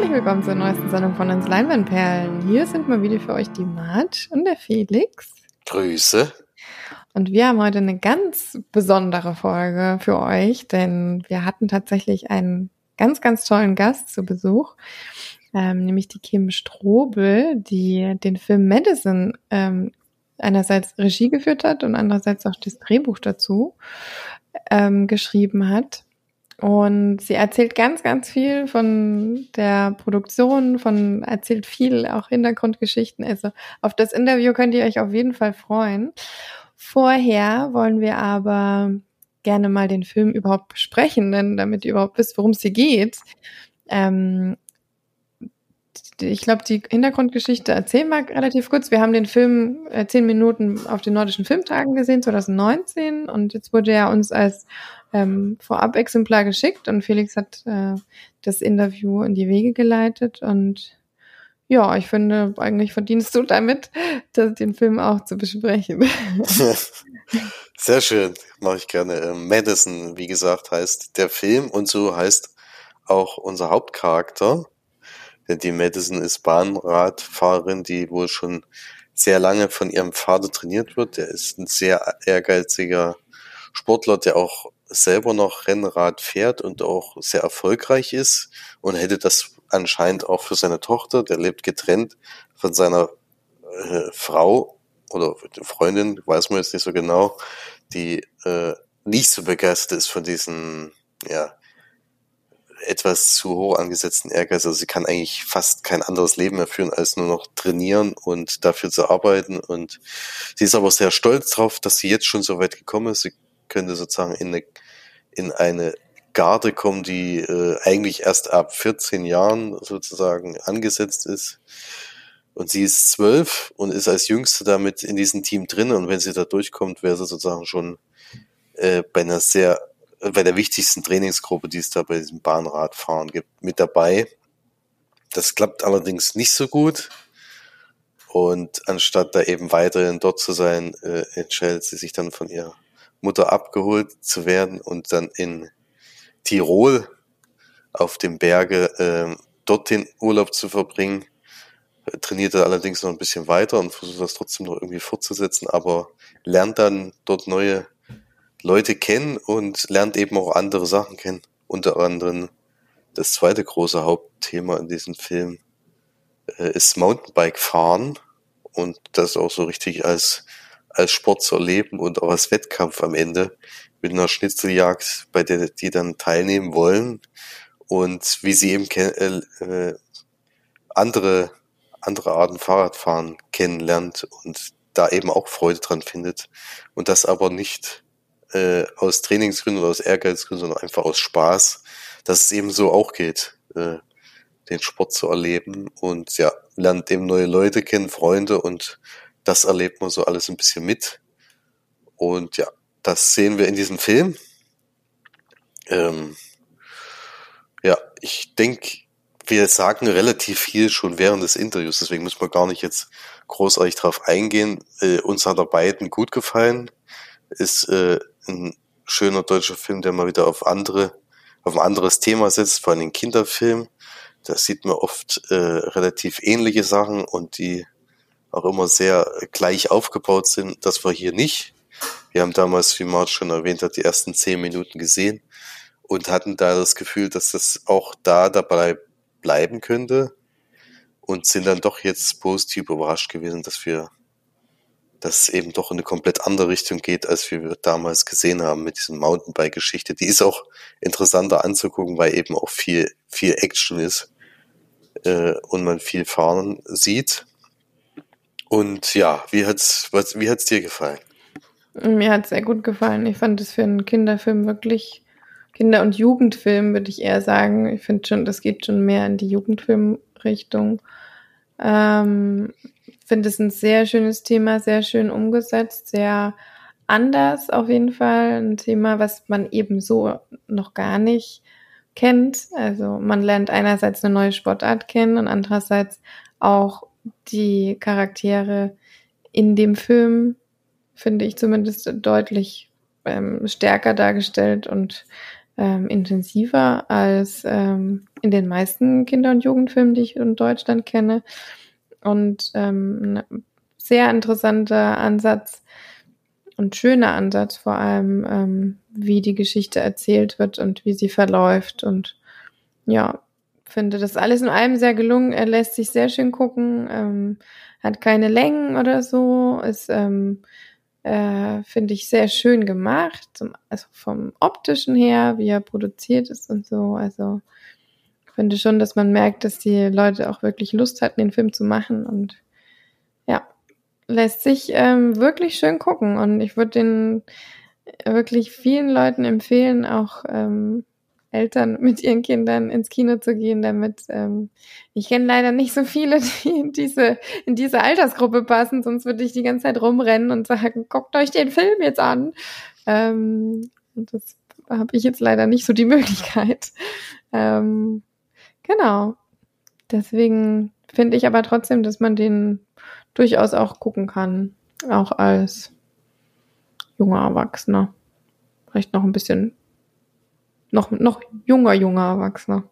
herzlich willkommen zur neuesten Sendung von uns Leinwandperlen. Hier sind mal wieder für euch die Mart und der Felix. Grüße. Und wir haben heute eine ganz besondere Folge für euch, denn wir hatten tatsächlich einen ganz, ganz tollen Gast zu Besuch, ähm, nämlich die Kim Strobel, die den Film Medicine ähm, einerseits Regie geführt hat und andererseits auch das Drehbuch dazu ähm, geschrieben hat. Und sie erzählt ganz, ganz viel von der Produktion, von erzählt viel auch Hintergrundgeschichten. Also auf das Interview könnt ihr euch auf jeden Fall freuen. Vorher wollen wir aber gerne mal den Film überhaupt besprechen, denn damit ihr überhaupt wisst, worum es hier geht. Ähm, ich glaube, die Hintergrundgeschichte erzählen wir relativ kurz. Wir haben den Film äh, zehn Minuten auf den Nordischen Filmtagen gesehen, 2019. Und jetzt wurde er uns als ähm, Vorab-Exemplar geschickt und Felix hat äh, das Interview in die Wege geleitet und ja, ich finde, eigentlich verdienst du damit, das, den Film auch zu besprechen. Sehr schön, mache ich gerne. Ähm, Madison, wie gesagt, heißt der Film und so heißt auch unser Hauptcharakter. Denn die Madison ist Bahnradfahrerin, die wohl schon sehr lange von ihrem Vater trainiert wird. Der ist ein sehr ehrgeiziger Sportler, der auch selber noch Rennrad fährt und auch sehr erfolgreich ist und hätte das anscheinend auch für seine Tochter, der lebt getrennt von seiner äh, Frau oder Freundin, weiß man jetzt nicht so genau, die äh, nicht so begeistert ist von diesen, ja, etwas zu hoch angesetzten Ehrgeiz. Also sie kann eigentlich fast kein anderes Leben mehr führen, als nur noch trainieren und dafür zu arbeiten. Und sie ist aber sehr stolz drauf, dass sie jetzt schon so weit gekommen ist. Sie könnte sozusagen in eine, in eine Garde kommen, die äh, eigentlich erst ab 14 Jahren sozusagen angesetzt ist. Und sie ist zwölf und ist als Jüngste damit in diesem Team drin. Und wenn sie da durchkommt, wäre sie sozusagen schon äh, bei einer sehr, bei der wichtigsten Trainingsgruppe, die es da bei diesem Bahnradfahren gibt, mit dabei. Das klappt allerdings nicht so gut. Und anstatt da eben weiterhin dort zu sein, äh, entscheidet sie sich dann von ihrer Mutter abgeholt zu werden und dann in Tirol auf dem Berge äh, dort den Urlaub zu verbringen. Trainiert er allerdings noch ein bisschen weiter und versucht das trotzdem noch irgendwie fortzusetzen, aber lernt dann dort neue Leute kennen und lernt eben auch andere Sachen kennen. Unter anderem das zweite große Hauptthema in diesem Film äh, ist Mountainbike fahren und das auch so richtig als als Sport zu erleben und auch als Wettkampf am Ende mit einer Schnitzeljagd, bei der die dann teilnehmen wollen. Und wie sie eben äh, äh, andere andere Arten Fahrradfahren kennenlernt und da eben auch Freude dran findet. Und das aber nicht äh, aus Trainingsgründen oder aus Ehrgeizgründen, sondern einfach aus Spaß, dass es eben so auch geht, äh, den Sport zu erleben. Und ja, lernt eben neue Leute kennen, Freunde und das erlebt man so alles ein bisschen mit. Und ja, das sehen wir in diesem Film. Ähm, ja, ich denke, wir sagen relativ viel schon während des Interviews, deswegen müssen wir gar nicht jetzt großartig drauf eingehen. Äh, uns hat er beiden gut gefallen. Ist äh, ein schöner deutscher Film, der mal wieder auf andere, auf ein anderes Thema setzt, vor allem Kinderfilm. Da sieht man oft äh, relativ ähnliche Sachen und die auch immer sehr gleich aufgebaut sind. Das war hier nicht. Wir haben damals, wie Mart schon erwähnt hat, die ersten zehn Minuten gesehen und hatten da das Gefühl, dass das auch da dabei bleiben könnte und sind dann doch jetzt positiv überrascht gewesen, dass wir dass eben doch in eine komplett andere Richtung geht, als wir damals gesehen haben mit diesem Mountainbike-Geschichte. Die ist auch interessanter anzugucken, weil eben auch viel, viel Action ist äh, und man viel fahren sieht. Und ja, wie hat's, was, wie hat's dir gefallen? Mir hat's sehr gut gefallen. Ich fand es für einen Kinderfilm wirklich, Kinder- und Jugendfilm, würde ich eher sagen. Ich finde schon, das geht schon mehr in die Jugendfilmrichtung. Ähm, finde es ein sehr schönes Thema, sehr schön umgesetzt, sehr anders auf jeden Fall. Ein Thema, was man eben so noch gar nicht kennt. Also man lernt einerseits eine neue Sportart kennen und andererseits auch die Charaktere in dem Film, finde ich zumindest, deutlich ähm, stärker dargestellt und ähm, intensiver als ähm, in den meisten Kinder- und Jugendfilmen, die ich in Deutschland kenne. Und ähm, ein sehr interessanter Ansatz und schöner Ansatz vor allem, ähm, wie die Geschichte erzählt wird und wie sie verläuft. Und ja, finde das alles in allem sehr gelungen. Er lässt sich sehr schön gucken, ähm, hat keine Längen oder so, ist, ähm, äh, finde ich, sehr schön gemacht, zum, also vom optischen her, wie er produziert ist und so. Also ich finde schon, dass man merkt, dass die Leute auch wirklich Lust hatten, den Film zu machen und ja, lässt sich ähm, wirklich schön gucken und ich würde den wirklich vielen Leuten empfehlen, auch ähm, Eltern mit ihren Kindern ins Kino zu gehen, damit ähm, ich kenne leider nicht so viele, die in diese, in diese Altersgruppe passen, sonst würde ich die ganze Zeit rumrennen und sagen, guckt euch den Film jetzt an. Ähm, und das habe ich jetzt leider nicht so die Möglichkeit. Ähm, genau. Deswegen finde ich aber trotzdem, dass man den durchaus auch gucken kann, auch als junger Erwachsener. Vielleicht noch ein bisschen noch, noch junger, junger Erwachsener.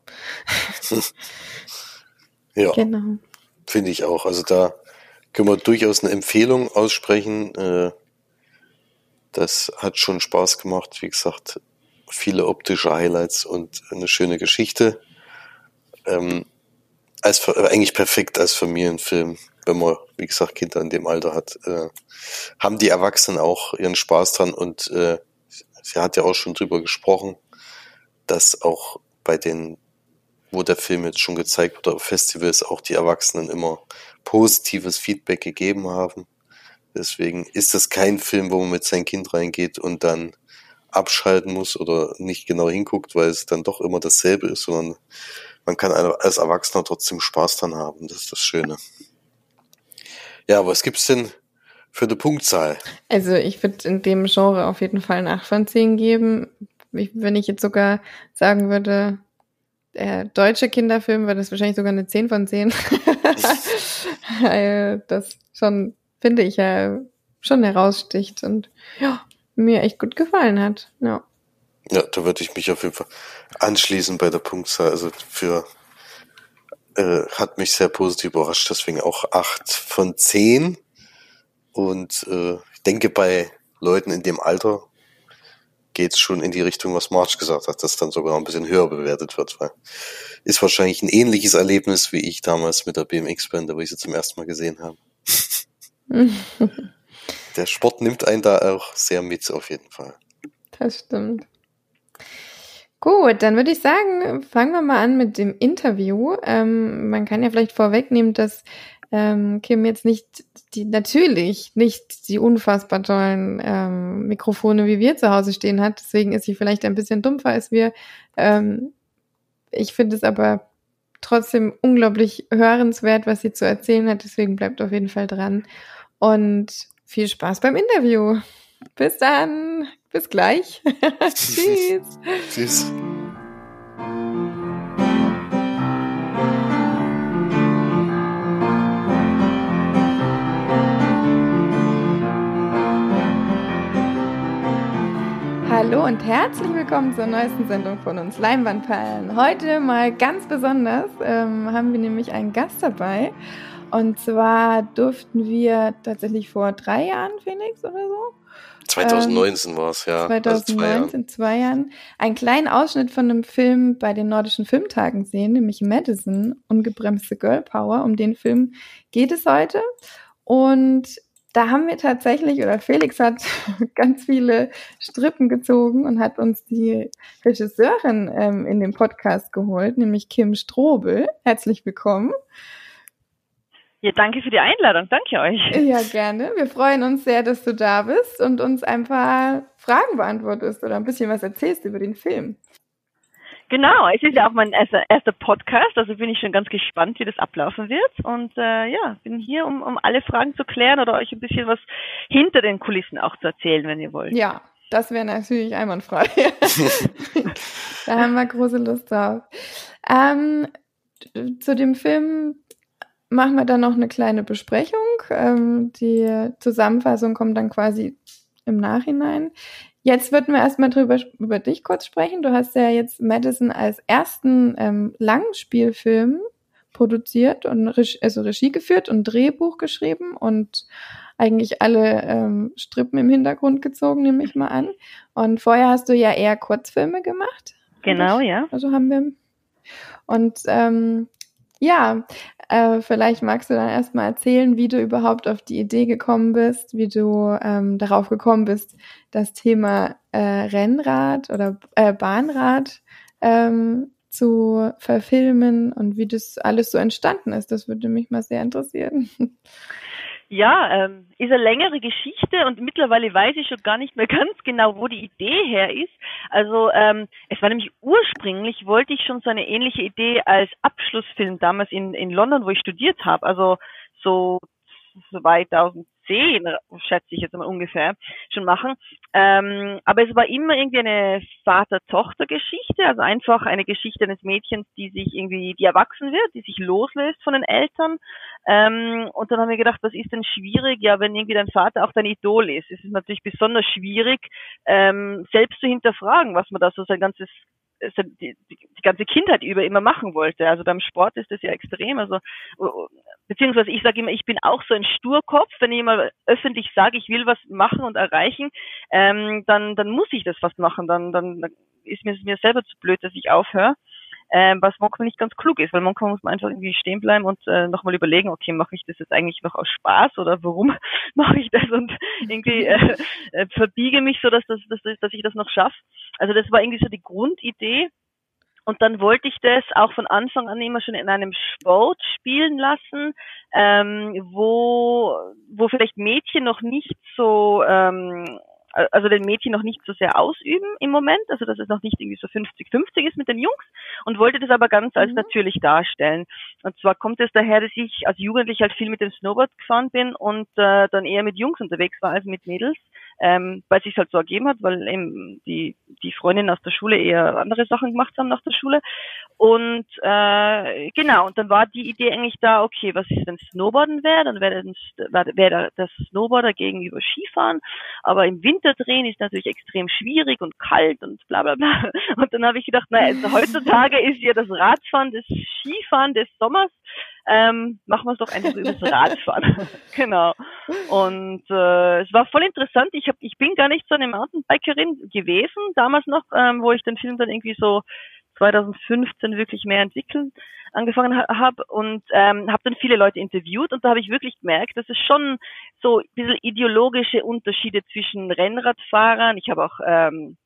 ja. Genau. Finde ich auch. Also da können wir durchaus eine Empfehlung aussprechen. Äh, das hat schon Spaß gemacht. Wie gesagt, viele optische Highlights und eine schöne Geschichte. Ähm, als, eigentlich perfekt als Familienfilm, wenn man, wie gesagt, Kinder in dem Alter hat. Äh, haben die Erwachsenen auch ihren Spaß dran und äh, sie hat ja auch schon drüber gesprochen dass auch bei den, wo der Film jetzt schon gezeigt wurde, Festivals auch die Erwachsenen immer positives Feedback gegeben haben. Deswegen ist das kein Film, wo man mit seinem Kind reingeht und dann abschalten muss oder nicht genau hinguckt, weil es dann doch immer dasselbe ist, sondern man kann als Erwachsener trotzdem Spaß dran haben. Das ist das Schöne. Ja, was gibt's denn für eine Punktzahl? Also ich würde in dem Genre auf jeden Fall ein 8 von 10 geben wenn ich jetzt sogar sagen würde, der deutsche Kinderfilm wäre das wahrscheinlich sogar eine 10 von 10. Weil das schon, finde ich ja, schon heraussticht und ja, mir echt gut gefallen hat. Ja. Ja, da würde ich mich auf jeden Fall anschließen bei der Punktzahl. Also für äh, hat mich sehr positiv überrascht, deswegen auch 8 von 10. Und äh, ich denke, bei Leuten in dem Alter geht es schon in die Richtung, was March gesagt hat, dass dann sogar ein bisschen höher bewertet wird, weil ist wahrscheinlich ein ähnliches Erlebnis wie ich damals mit der BMX-Band, wo ich sie zum ersten Mal gesehen habe. der Sport nimmt einen da auch sehr mit, auf jeden Fall. Das stimmt. Gut, dann würde ich sagen, fangen wir mal an mit dem Interview. Ähm, man kann ja vielleicht vorwegnehmen, dass ähm, Kim jetzt nicht die, natürlich nicht die unfassbar tollen ähm, Mikrofone wie wir zu Hause stehen hat. Deswegen ist sie vielleicht ein bisschen dumpfer als wir. Ähm, ich finde es aber trotzdem unglaublich hörenswert, was sie zu erzählen hat. Deswegen bleibt auf jeden Fall dran. Und viel Spaß beim Interview. Bis dann. Bis gleich. Tschüss. Tschüss. Hallo und herzlich willkommen zur neuesten Sendung von uns Leinwandperlen. Heute mal ganz besonders ähm, haben wir nämlich einen Gast dabei. Und zwar durften wir tatsächlich vor drei Jahren, Phoenix, oder so? 2019 ähm, war es, ja. 2019, zwei, zwei Jahren, einen kleinen Ausschnitt von einem Film bei den Nordischen Filmtagen sehen, nämlich Madison, Ungebremste Girl Power. Um den Film geht es heute. Und da haben wir tatsächlich, oder Felix hat ganz viele Strippen gezogen und hat uns die Regisseurin ähm, in den Podcast geholt, nämlich Kim Strobel. Herzlich willkommen. Ja, danke für die Einladung. Danke euch. Ja, gerne. Wir freuen uns sehr, dass du da bist und uns ein paar Fragen beantwortest oder ein bisschen was erzählst über den Film. Genau, es ist ja auch mein erster, erster Podcast, also bin ich schon ganz gespannt, wie das ablaufen wird. Und äh, ja, bin hier, um, um alle Fragen zu klären oder euch ein bisschen was hinter den Kulissen auch zu erzählen, wenn ihr wollt. Ja, das wäre natürlich einwandfrei. da haben wir große Lust drauf. Ähm, zu dem Film machen wir dann noch eine kleine Besprechung. Ähm, die Zusammenfassung kommt dann quasi im Nachhinein. Jetzt würden wir erstmal drüber über dich kurz sprechen. Du hast ja jetzt Madison als ersten ähm, Langspielfilm produziert und Regie, also Regie geführt und Drehbuch geschrieben und eigentlich alle ähm, Strippen im Hintergrund gezogen, nehme ich mal an. Und vorher hast du ja eher Kurzfilme gemacht. Genau, ja. Also haben wir. Und ähm, ja, äh, vielleicht magst du dann erstmal erzählen, wie du überhaupt auf die Idee gekommen bist, wie du ähm, darauf gekommen bist, das Thema äh, Rennrad oder äh, Bahnrad ähm, zu verfilmen und wie das alles so entstanden ist. Das würde mich mal sehr interessieren. Ja, ähm, ist eine längere Geschichte und mittlerweile weiß ich schon gar nicht mehr ganz genau, wo die Idee her ist. Also ähm, es war nämlich ursprünglich, wollte ich schon so eine ähnliche Idee als Abschlussfilm damals in, in London, wo ich studiert habe. Also so 2000 zehn, schätze ich jetzt mal ungefähr, schon machen. Ähm, aber es war immer irgendwie eine Vater-Tochter-Geschichte, also einfach eine Geschichte eines Mädchens, die sich irgendwie, die erwachsen wird, die sich loslöst von den Eltern. Ähm, und dann haben wir gedacht, was ist denn schwierig? Ja, wenn irgendwie dein Vater auch dein Idol ist, ist es natürlich besonders schwierig, ähm, selbst zu hinterfragen, was man da so sein ganzes die, die, ganze Kindheit über immer machen wollte. Also beim Sport ist das ja extrem. Also beziehungsweise ich sage immer, ich bin auch so ein Sturkopf. Wenn ich immer öffentlich sage, ich will was machen und erreichen, ähm, dann dann muss ich das fast machen. Dann dann, dann ist mir mir selber zu blöd, dass ich aufhöre ähm, was manchmal nicht ganz klug ist, weil manchmal muss man einfach irgendwie stehen bleiben und äh, nochmal überlegen, okay, mache ich das jetzt eigentlich noch aus Spaß oder warum mache ich das und irgendwie äh, äh, verbiege mich so, dass, das, dass, dass ich das noch schaffe. Also das war irgendwie so die Grundidee. Und dann wollte ich das auch von Anfang an immer schon in einem Sport spielen lassen, ähm, wo, wo vielleicht Mädchen noch nicht so ähm, also den Mädchen noch nicht so sehr ausüben im Moment, also dass es noch nicht irgendwie so 50-50 ist mit den Jungs und wollte das aber ganz als mhm. natürlich darstellen. Und zwar kommt es daher, dass ich als Jugendlich halt viel mit dem Snowboard gefahren bin und äh, dann eher mit Jungs unterwegs war als mit Mädels ähm, weil sich halt so ergeben hat, weil eben die, die Freundinnen aus der Schule eher andere Sachen gemacht haben nach der Schule. Und äh, genau, und dann war die Idee eigentlich da, okay, was ist, wenn Snowboarden wäre, dann wäre wär, wär das Snowboarder gegenüber Skifahren, aber im Winter drehen ist natürlich extrem schwierig und kalt und bla bla bla. Und dann habe ich gedacht, naja, also heutzutage ist ja das Radfahren, das Skifahren des Sommers ähm, machen wir es doch einfach übers Radfahren. genau. Und äh, es war voll interessant. Ich hab, ich bin gar nicht so eine Mountainbikerin gewesen, damals noch, ähm, wo ich den Film dann irgendwie so 2015 wirklich mehr entwickeln angefangen ha habe und ähm, habe dann viele Leute interviewt und da habe ich wirklich gemerkt, dass es schon so ein bisschen ideologische Unterschiede zwischen Rennradfahrern, ich habe auch ähm,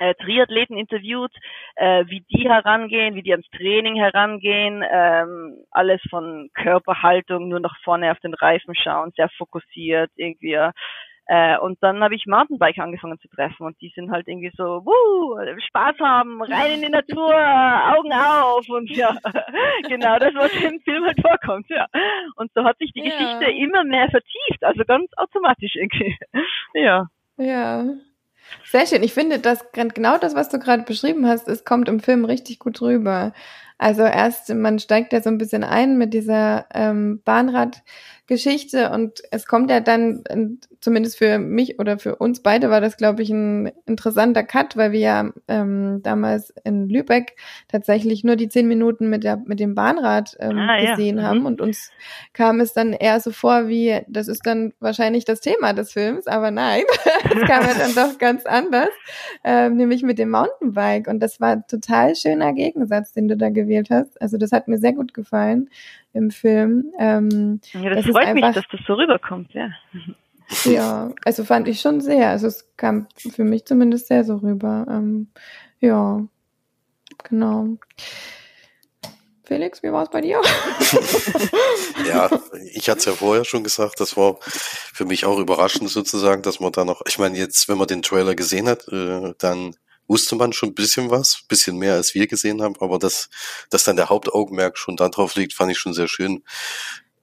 äh, Triathleten interviewt, äh, wie die herangehen, wie die ans Training herangehen, ähm, alles von Körperhaltung, nur nach vorne auf den Reifen schauen, sehr fokussiert irgendwie. Äh, und dann habe ich Mountainbike angefangen zu treffen und die sind halt irgendwie so, wuh, Spaß haben, rein in die Natur, Augen auf und ja, genau das, was im Film halt vorkommt, ja. Und so hat sich die ja. Geschichte immer mehr vertieft, also ganz automatisch irgendwie, ja. Ja, sehr schön. Ich finde, dass genau das, was du gerade beschrieben hast, es kommt im Film richtig gut rüber. Also erst, man steigt ja so ein bisschen ein mit dieser ähm, Bahnradgeschichte und es kommt ja dann, zumindest für mich oder für uns beide war das, glaube ich, ein interessanter Cut, weil wir ja ähm, damals in Lübeck tatsächlich nur die zehn Minuten mit, der, mit dem Bahnrad ähm, ah, gesehen ja. haben mhm. und uns kam es dann eher so vor wie, das ist dann wahrscheinlich das Thema des Films, aber nein, es kam ja dann doch ganz anders, ähm, nämlich mit dem Mountainbike und das war total schöner Gegensatz, den du da gewählt gewählt hast. Also das hat mir sehr gut gefallen im Film. Ähm, ja, das, das freut einfach, mich, dass das so rüberkommt, ja. Ja, also fand ich schon sehr. Also es kam für mich zumindest sehr so rüber. Ähm, ja, genau. Felix, wie war es bei dir? ja, ich hatte es ja vorher schon gesagt, das war für mich auch überraschend sozusagen, dass man da noch, ich meine jetzt, wenn man den Trailer gesehen hat, äh, dann wusste man schon ein bisschen was, bisschen mehr als wir gesehen haben, aber dass, dass dann der Hauptaugenmerk schon da drauf liegt, fand ich schon sehr schön.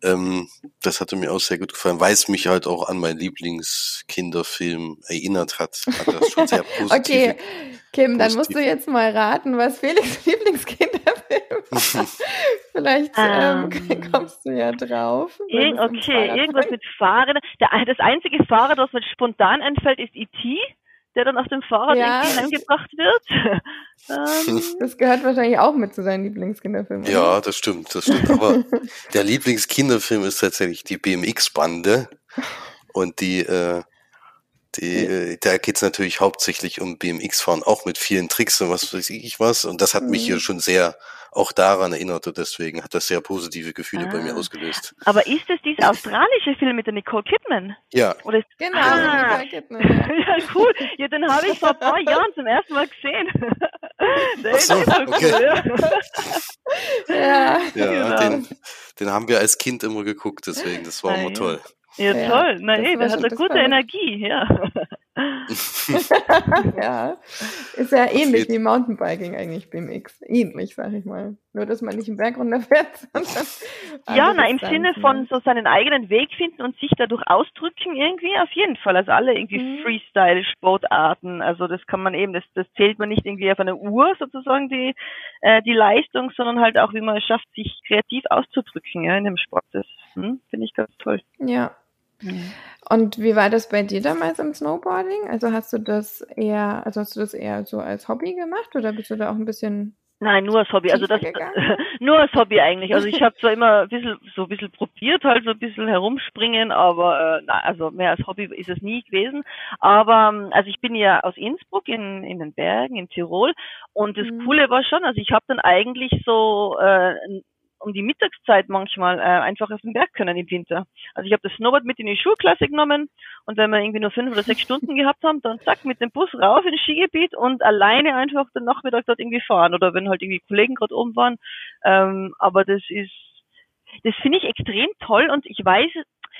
Ähm, das hatte mir auch sehr gut gefallen, weil es mich halt auch an meinen Lieblingskinderfilm erinnert hat. hat das schon sehr positiv. okay, Kim, dann musst du jetzt mal raten, was Felix Lieblingskinderfilm war. Vielleicht ähm, ähm, kommst du ja drauf. okay, irgendwas mit Fahrrädern. das einzige Fahrrad, was mir spontan einfällt, ist E.T der dann auf dem Fahrrad ja. irgendwie heimgebracht wird. ähm. Das gehört wahrscheinlich auch mit zu seinen Lieblingskinderfilmen. Ja, das stimmt, das stimmt. Aber der Lieblingskinderfilm ist tatsächlich die BMX-Bande. Und die, äh, die, äh, da geht's natürlich hauptsächlich um BMX-Fahren, auch mit vielen Tricks und was weiß ich was. Und das hat mich hier mhm. schon sehr auch daran erinnert und deswegen hat das sehr positive Gefühle ah. bei mir ah. ausgelöst. Aber ist es dieser australische Film mit der Nicole Kidman? Ja. Oder ist, genau, ah, Nicole Kidman. ja, cool. Ja, den habe ich vor ein paar Jahren zum ersten Mal gesehen. Der so, ist so okay. cool. ja, ja genau. den, den haben wir als Kind immer geguckt, deswegen, das war immer toll. Ja, ja toll. Na hey, der hat eine gute Energie, ja. ja, ist ja ähnlich wie Mountainbiking eigentlich BMX. Ähnlich, sag ich mal. Nur, dass man nicht im Berg runterfährt, sondern. Ja, na, im Sinne von so seinen eigenen Weg finden und sich dadurch ausdrücken irgendwie, auf jeden Fall. Also alle irgendwie mhm. Freestyle-Sportarten. Also das kann man eben, das, das zählt man nicht irgendwie auf eine Uhr sozusagen, die, äh, die Leistung, sondern halt auch, wie man es schafft, sich kreativ auszudrücken, ja, in dem Sport. Das hm, finde ich ganz toll. Ja, Und wie war das bei dir damals im Snowboarding? Also hast du das eher, also hast du das eher so als Hobby gemacht oder bist du da auch ein bisschen Nein, nur als Hobby. Also das nur als Hobby eigentlich. Also ich habe zwar immer ein bisschen so ein bisschen probiert, halt so ein bisschen herumspringen, aber äh, na, also mehr als Hobby ist es nie gewesen. Aber ähm, also ich bin ja aus Innsbruck in, in den Bergen in Tirol und das mhm. Coole war schon, also ich habe dann eigentlich so äh, um die Mittagszeit manchmal äh, einfach auf den Berg können im Winter. Also ich habe das Snowboard mit in die Schulklasse genommen und wenn wir irgendwie nur fünf oder sechs Stunden gehabt haben, dann zack mit dem Bus rauf ins Skigebiet und alleine einfach den Nachmittag dort irgendwie fahren oder wenn halt irgendwie Kollegen gerade oben waren. Ähm, aber das ist, das finde ich extrem toll und ich weiß,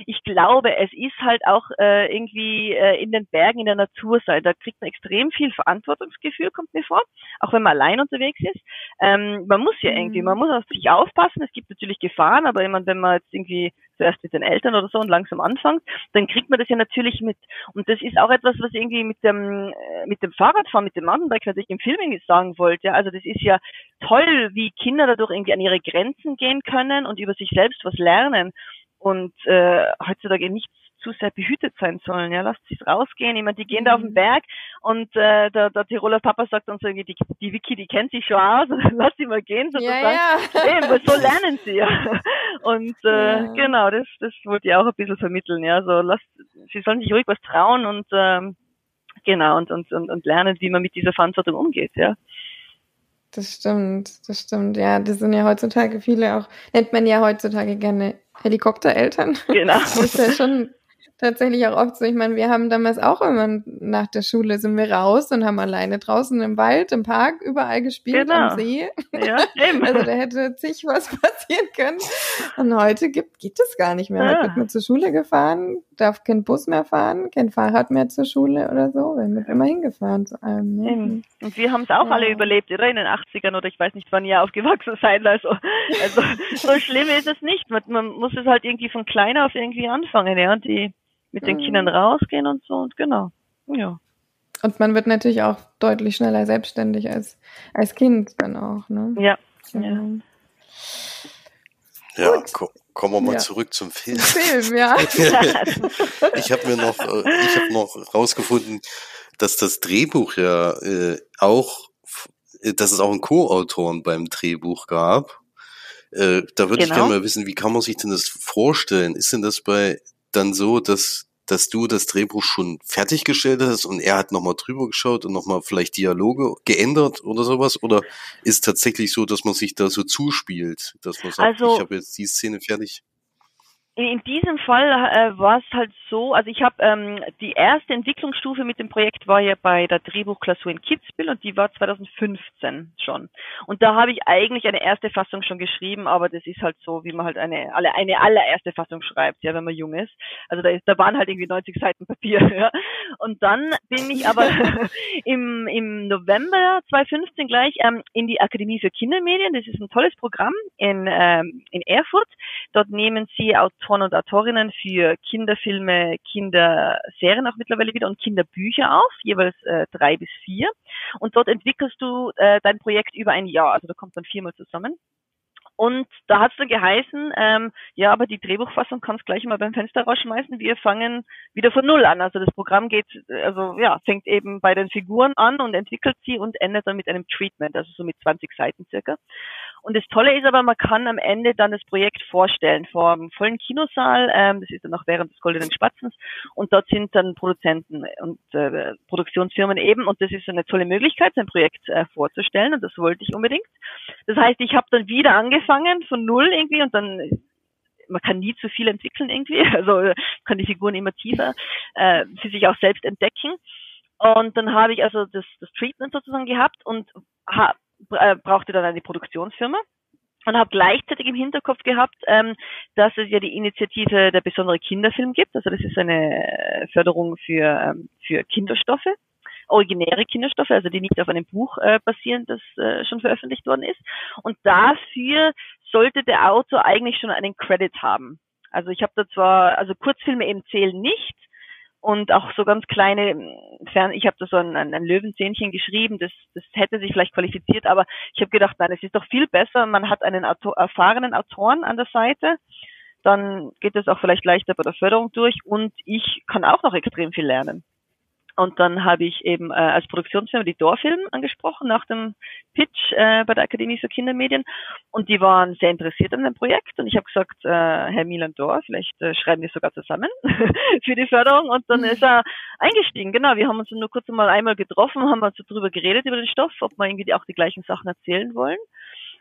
ich glaube, es ist halt auch äh, irgendwie äh, in den Bergen, in der Natur sein. Da kriegt man extrem viel Verantwortungsgefühl, kommt mir vor, auch wenn man allein unterwegs ist. Ähm, man muss ja irgendwie, man mhm. muss auf sich aufpassen. Es gibt natürlich Gefahren, aber ich meine, wenn man jetzt irgendwie zuerst mit den Eltern oder so und langsam anfängt, dann kriegt man das ja natürlich mit. Und das ist auch etwas, was irgendwie mit dem äh, mit dem Fahrradfahren, mit dem Mountainbike natürlich im Filming sagen wollte. Ja, also das ist ja toll, wie Kinder dadurch irgendwie an ihre Grenzen gehen können und über sich selbst was lernen und äh, heutzutage nicht zu sehr behütet sein sollen. Ja, lasst sich rausgehen. Ich meine, die gehen da auf den mhm. Berg und äh, der, der Tiroler Papa sagt dann so, die, die Vicky, die kennt sich schon aus, lass sie mal gehen sozusagen. Ja, ja. Eben, so lernen sie ja. Und äh, ja. genau, das, das wollte ich auch ein bisschen vermitteln. Ja, so lasst, sie sollen sich ruhig was trauen und ähm, genau und, und, und, und lernen, wie man mit dieser Verantwortung umgeht. Ja. Das stimmt, das stimmt. Ja, das sind ja heutzutage viele auch, nennt man ja heutzutage gerne Helikoptereltern. Genau. Das ist ja schon tatsächlich auch oft so. Ich meine, wir haben damals auch immer nach der Schule sind wir raus und haben alleine draußen im Wald, im Park, überall gespielt, genau. am See. Ja, eben. Also da hätte zig was passieren können. Und heute gibt, geht es gar nicht mehr. Ja. Heute wird man zur Schule gefahren, darf kein Bus mehr fahren, kein Fahrrad mehr zur Schule oder so. Wir sind immer hingefahren zu allem. Ne? Und wir haben es auch ja. alle überlebt, oder? In den 80ern oder ich weiß nicht, wann ihr aufgewachsen seid. Also, also so schlimm ist es nicht. Man, man muss es halt irgendwie von klein auf irgendwie anfangen, ja. Und die mit den mhm. Kindern rausgehen und so und genau. Ja. Und man wird natürlich auch deutlich schneller selbstständig als, als Kind dann auch, ne? Ja. Genau. Ja, ja ko kommen wir mal ja. zurück zum Film. Film, ja. ich habe mir noch, äh, ich habe noch rausgefunden, dass das Drehbuch ja äh, auch, äh, dass es auch einen Co-Autoren beim Drehbuch gab. Äh, da würde genau. ich gerne mal wissen, wie kann man sich denn das vorstellen? Ist denn das bei dann so, dass dass du das Drehbuch schon fertiggestellt hast und er hat nochmal drüber geschaut und nochmal vielleicht Dialoge geändert oder sowas? Oder ist es tatsächlich so, dass man sich da so zuspielt, dass man sagt, also, ich habe jetzt die Szene fertig? In diesem Fall äh, war es halt so, also ich habe ähm, die erste Entwicklungsstufe mit dem Projekt war ja bei der Drehbuchklausur in Kitzbühel und die war 2015 schon. Und da habe ich eigentlich eine erste Fassung schon geschrieben, aber das ist halt so, wie man halt eine alle eine allererste Fassung schreibt, ja, wenn man jung ist. Also da, ist, da waren halt irgendwie 90 Seiten Papier. Ja. Und dann bin ich aber im, im November 2015 gleich ähm, in die Akademie für Kindermedien. Das ist ein tolles Programm in, ähm, in Erfurt. Dort nehmen sie Autoren Autoren und Autorinnen für Kinderfilme, Kinderserien auch mittlerweile wieder und Kinderbücher auf, jeweils äh, drei bis vier. Und dort entwickelst du äh, dein Projekt über ein Jahr. Also da kommt man viermal zusammen. Und da hat es dann geheißen, ähm, ja, aber die Drehbuchfassung kannst gleich mal beim Fenster rausschmeißen. Wir fangen wieder von Null an. Also das Programm geht, also ja, fängt eben bei den Figuren an und entwickelt sie und endet dann mit einem Treatment, also so mit 20 Seiten circa. Und das Tolle ist aber, man kann am Ende dann das Projekt vorstellen vor einem vollen Kinosaal. Ähm, das ist dann auch während des Goldenen Spatzens. Und dort sind dann Produzenten und äh, Produktionsfirmen eben. Und das ist eine tolle Möglichkeit, sein Projekt äh, vorzustellen. Und das wollte ich unbedingt. Das heißt, ich habe dann wieder angefangen von null irgendwie und dann man kann nie zu viel entwickeln irgendwie, also kann die Figuren immer tiefer äh, für sich auch selbst entdecken. Und dann habe ich also das, das Treatment sozusagen gehabt und ha, äh, brauchte dann eine Produktionsfirma und habe gleichzeitig im Hinterkopf gehabt, ähm, dass es ja die Initiative der besondere Kinderfilm gibt. Also das ist eine Förderung für, ähm, für Kinderstoffe, originäre Kinderstoffe, also die nicht auf einem Buch äh, basieren, das äh, schon veröffentlicht worden ist. Und dafür sollte der Autor eigentlich schon einen Credit haben. Also ich habe da zwar, also Kurzfilme eben zählen nicht, und auch so ganz kleine Fern ich habe da so ein, ein, Löwenzähnchen geschrieben, das, das hätte sich vielleicht qualifiziert, aber ich habe gedacht, nein, es ist doch viel besser, man hat einen Autor, erfahrenen Autoren an der Seite, dann geht es auch vielleicht leichter bei der Förderung durch und ich kann auch noch extrem viel lernen. Und dann habe ich eben äh, als Produktionsfirma die Dorfilm angesprochen nach dem Pitch äh, bei der Akademie für Kindermedien. Und die waren sehr interessiert an dem Projekt. Und ich habe gesagt, äh, Herr Milan Dor, vielleicht äh, schreiben wir sogar zusammen für die Förderung. Und dann ist er eingestiegen. Genau, wir haben uns nur kurz mal einmal getroffen, haben uns so drüber geredet über den Stoff, ob wir irgendwie auch die gleichen Sachen erzählen wollen.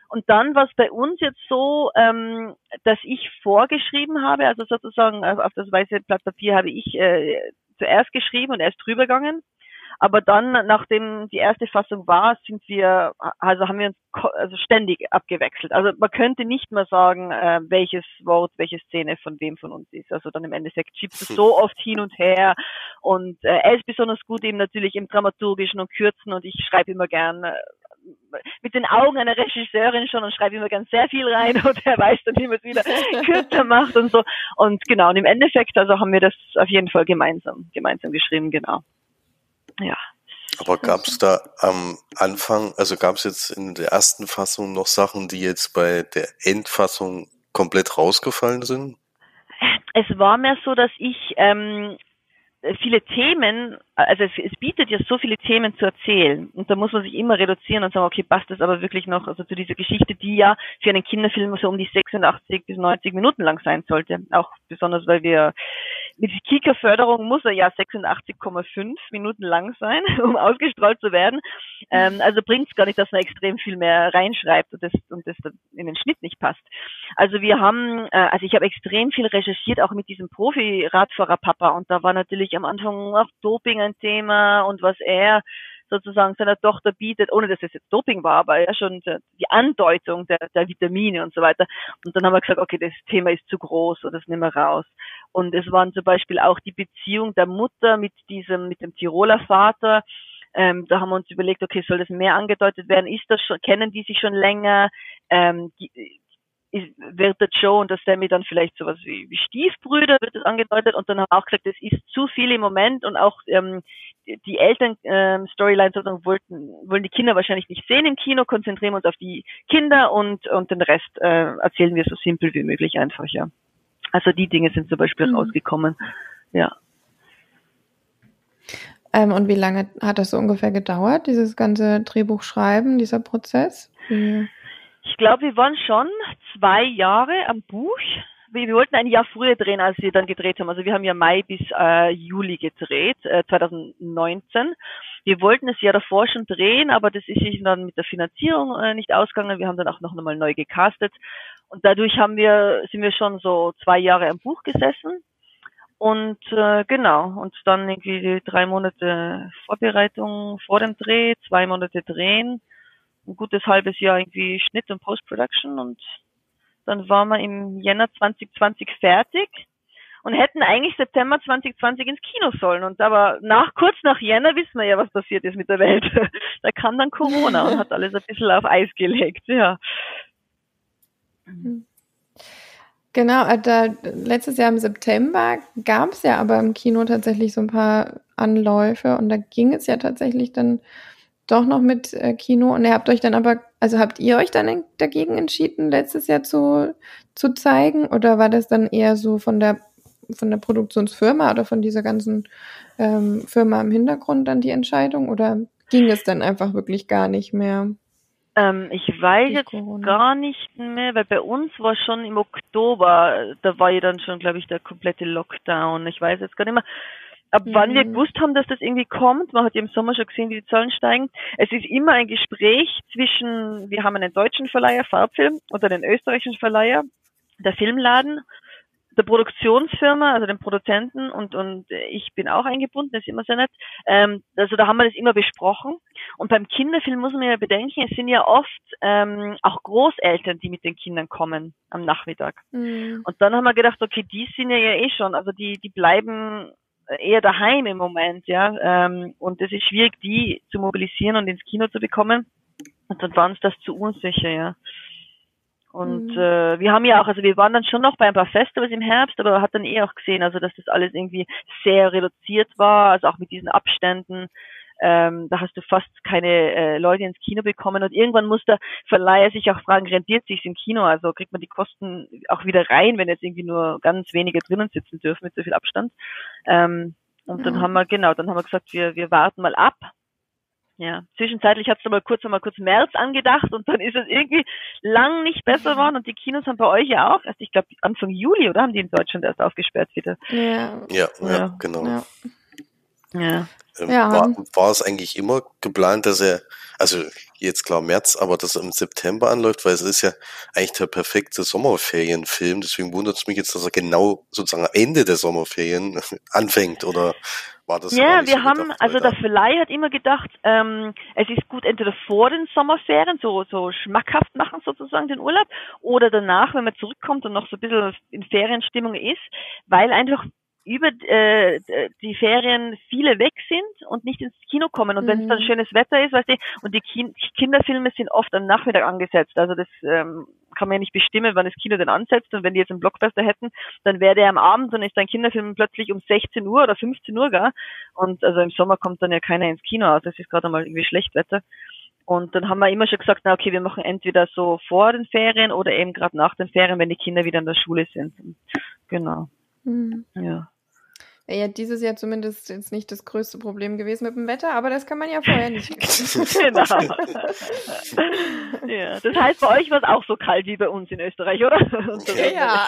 Und dann war es bei uns jetzt so, ähm, dass ich vorgeschrieben habe, also sozusagen auf das weiße Blatt Papier habe ich äh, zuerst geschrieben und er ist drüber gegangen. Aber dann, nachdem die erste Fassung war, sind wir, also haben wir uns also ständig abgewechselt. Also man könnte nicht mehr sagen, äh, welches Wort, welche Szene von wem von uns ist. Also dann im Endeffekt schiebt es so oft hin und her. Und äh, er ist besonders gut eben natürlich im Dramaturgischen und Kürzen und ich schreibe immer gern äh, mit den Augen einer Regisseurin schon und schreibe immer ganz sehr viel rein und er weiß dann, wie man es wieder kürzer macht und so. Und genau, und im Endeffekt, also haben wir das auf jeden Fall gemeinsam, gemeinsam geschrieben, genau. Ja. Aber gab es da am Anfang, also gab es jetzt in der ersten Fassung noch Sachen, die jetzt bei der Endfassung komplett rausgefallen sind? Es war mehr so, dass ich ähm, viele Themen, also es, es bietet ja so viele Themen zu erzählen. Und da muss man sich immer reduzieren und sagen, okay, passt das aber wirklich noch, also zu dieser Geschichte, die ja für einen Kinderfilm so um die 86 bis 90 Minuten lang sein sollte, auch besonders weil wir mit Kika-Förderung muss er ja 86,5 Minuten lang sein, um ausgestrahlt zu werden. Ähm, also bringt es gar nicht, dass man extrem viel mehr reinschreibt und das, und das in den Schnitt nicht passt. Also wir haben, äh, also ich habe extrem viel recherchiert, auch mit diesem Profi-Radfahrer Papa und da war natürlich am Anfang auch Doping ein Thema und was er sozusagen seiner Tochter bietet, ohne dass es jetzt Doping war, aber ja schon die Andeutung der, der Vitamine und so weiter. Und dann haben wir gesagt, okay, das Thema ist zu groß oder das nehmen wir raus. Und es waren zum Beispiel auch die Beziehung der Mutter mit diesem, mit dem Tiroler Vater. Ähm, da haben wir uns überlegt, okay, soll das mehr angedeutet werden? Ist das schon, kennen die sich schon länger? Ähm, ist, wird der Joe und der Sammy dann vielleicht sowas wie, wie Stiefbrüder, wird das angedeutet und dann haben wir auch gesagt, das ist zu viel im Moment und auch ähm, die Eltern-Storyline ähm, wollten, wollen die Kinder wahrscheinlich nicht sehen im Kino, konzentrieren wir uns auf die Kinder und, und den Rest äh, erzählen wir so simpel wie möglich einfach, ja. Also die Dinge sind zum Beispiel mhm. rausgekommen, ja. Ähm, und wie lange hat das so ungefähr gedauert, dieses ganze Drehbuchschreiben, dieser Prozess? Wie ich glaube, wir waren schon zwei Jahre am Buch. Wir, wir, wollten ein Jahr früher drehen, als wir dann gedreht haben. Also wir haben ja Mai bis äh, Juli gedreht, äh, 2019. Wir wollten das Jahr davor schon drehen, aber das ist sich dann mit der Finanzierung äh, nicht ausgegangen. Wir haben dann auch noch einmal neu gecastet. Und dadurch haben wir, sind wir schon so zwei Jahre am Buch gesessen. Und äh, genau, und dann irgendwie drei Monate Vorbereitung vor dem Dreh, zwei Monate drehen ein gutes halbes Jahr irgendwie Schnitt und Post-Production und dann waren wir im Jänner 2020 fertig und hätten eigentlich September 2020 ins Kino sollen. Und aber nach, kurz nach Jänner wissen wir ja, was passiert ist mit der Welt. da kam dann Corona und hat alles ein bisschen auf Eis gelegt, ja. Genau, äh, da, letztes Jahr im September gab es ja aber im Kino tatsächlich so ein paar Anläufe und da ging es ja tatsächlich dann doch noch mit äh, Kino und ihr habt euch dann aber also habt ihr euch dann dagegen entschieden, letztes Jahr zu, zu zeigen? Oder war das dann eher so von der von der Produktionsfirma oder von dieser ganzen ähm, Firma im Hintergrund dann die Entscheidung? Oder ging es dann einfach wirklich gar nicht mehr? Ähm, ich weiß jetzt gar nicht mehr, weil bei uns war schon im Oktober, da war ja dann schon, glaube ich, der komplette Lockdown. Ich weiß jetzt gar nicht mehr ab mhm. wann wir mhm. gewusst haben, dass das irgendwie kommt. Man hat ja im Sommer schon gesehen, wie die Zahlen steigen. Es ist immer ein Gespräch zwischen, wir haben einen deutschen Verleiher, Farbfilm, oder einen österreichischen Verleiher, der Filmladen, der Produktionsfirma, also den Produzenten und, und ich bin auch eingebunden, das ist immer sehr nett. Ähm, also da haben wir das immer besprochen. Und beim Kinderfilm muss man ja bedenken, es sind ja oft ähm, auch Großeltern, die mit den Kindern kommen am Nachmittag. Mhm. Und dann haben wir gedacht, okay, die sind ja, ja eh schon, also die, die bleiben eher daheim im Moment, ja. Ähm, und es ist schwierig, die zu mobilisieren und ins Kino zu bekommen. Und dann war uns das zu unsicher, ja. Und mhm. äh, wir haben ja auch, also wir waren dann schon noch bei ein paar Festivals im Herbst, aber hat dann eh auch gesehen, also dass das alles irgendwie sehr reduziert war, also auch mit diesen Abständen. Ähm, da hast du fast keine äh, Leute ins Kino bekommen und irgendwann muss der Verleiher sich auch fragen, rentiert sich im Kino? Also kriegt man die Kosten auch wieder rein, wenn jetzt irgendwie nur ganz wenige drinnen sitzen dürfen mit so viel Abstand. Ähm, und dann haben wir, genau, dann haben wir gesagt, wir, wir warten mal ab. Ja, zwischenzeitlich hat es mal kurz mal kurz März angedacht und dann ist es irgendwie lang nicht besser geworden und die Kinos haben bei euch ja auch, erst ich glaube Anfang Juli, oder haben die in Deutschland erst aufgesperrt wieder? Ja, ja, ja, ja genau. Ja. Ja. Ähm, ja. War, war es eigentlich immer geplant, dass er, also jetzt klar März, aber dass er im September anläuft, weil es ist ja eigentlich der perfekte Sommerferienfilm. Deswegen wundert es mich jetzt, dass er genau sozusagen am Ende der Sommerferien anfängt oder war das? Ja, wir so haben, gedacht, also der Verleih hat immer gedacht, ähm, es ist gut entweder vor den Sommerferien so, so schmackhaft machen sozusagen den Urlaub oder danach, wenn man zurückkommt und noch so ein bisschen in Ferienstimmung ist, weil einfach über äh, die Ferien viele weg sind und nicht ins Kino kommen. Und mhm. wenn es dann schönes Wetter ist, weißt du, und die Ki Kinderfilme sind oft am Nachmittag angesetzt. Also das ähm, kann man ja nicht bestimmen, wann das Kino denn ansetzt. Und wenn die jetzt einen Blockbuster hätten, dann wäre der am Abend und ist ein Kinderfilm plötzlich um 16 Uhr oder 15 Uhr gar. Und also im Sommer kommt dann ja keiner ins Kino. Also es ist gerade mal irgendwie schlecht Wetter. Und dann haben wir immer schon gesagt, na okay, wir machen entweder so vor den Ferien oder eben gerade nach den Ferien, wenn die Kinder wieder in der Schule sind. Genau. Mhm. Ja. Ja, dieses Jahr zumindest jetzt nicht das größte Problem gewesen mit dem Wetter, aber das kann man ja vorher nicht genau. ja, das heißt, bei euch war es auch so kalt wie bei uns in Österreich, oder? ja.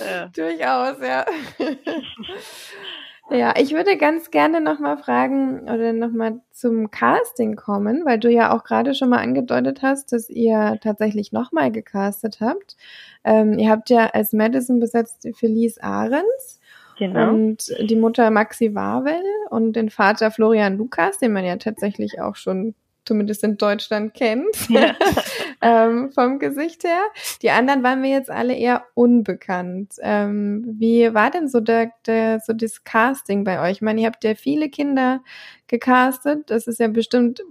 ja. Durchaus, ja. Ja, ich würde ganz gerne nochmal fragen oder nochmal zum Casting kommen, weil du ja auch gerade schon mal angedeutet hast, dass ihr tatsächlich nochmal gecastet habt. Ähm, ihr habt ja als Madison besetzt Felice Ahrens. Genau. Und die Mutter Maxi Wawel und den Vater Florian Lukas, den man ja tatsächlich auch schon zumindest in Deutschland kennt, ja. ähm, vom Gesicht her. Die anderen waren mir jetzt alle eher unbekannt. Ähm, wie war denn so der, der, so das Casting bei euch? Ich meine, ihr habt ja viele Kinder gecastet. Das ist ja bestimmt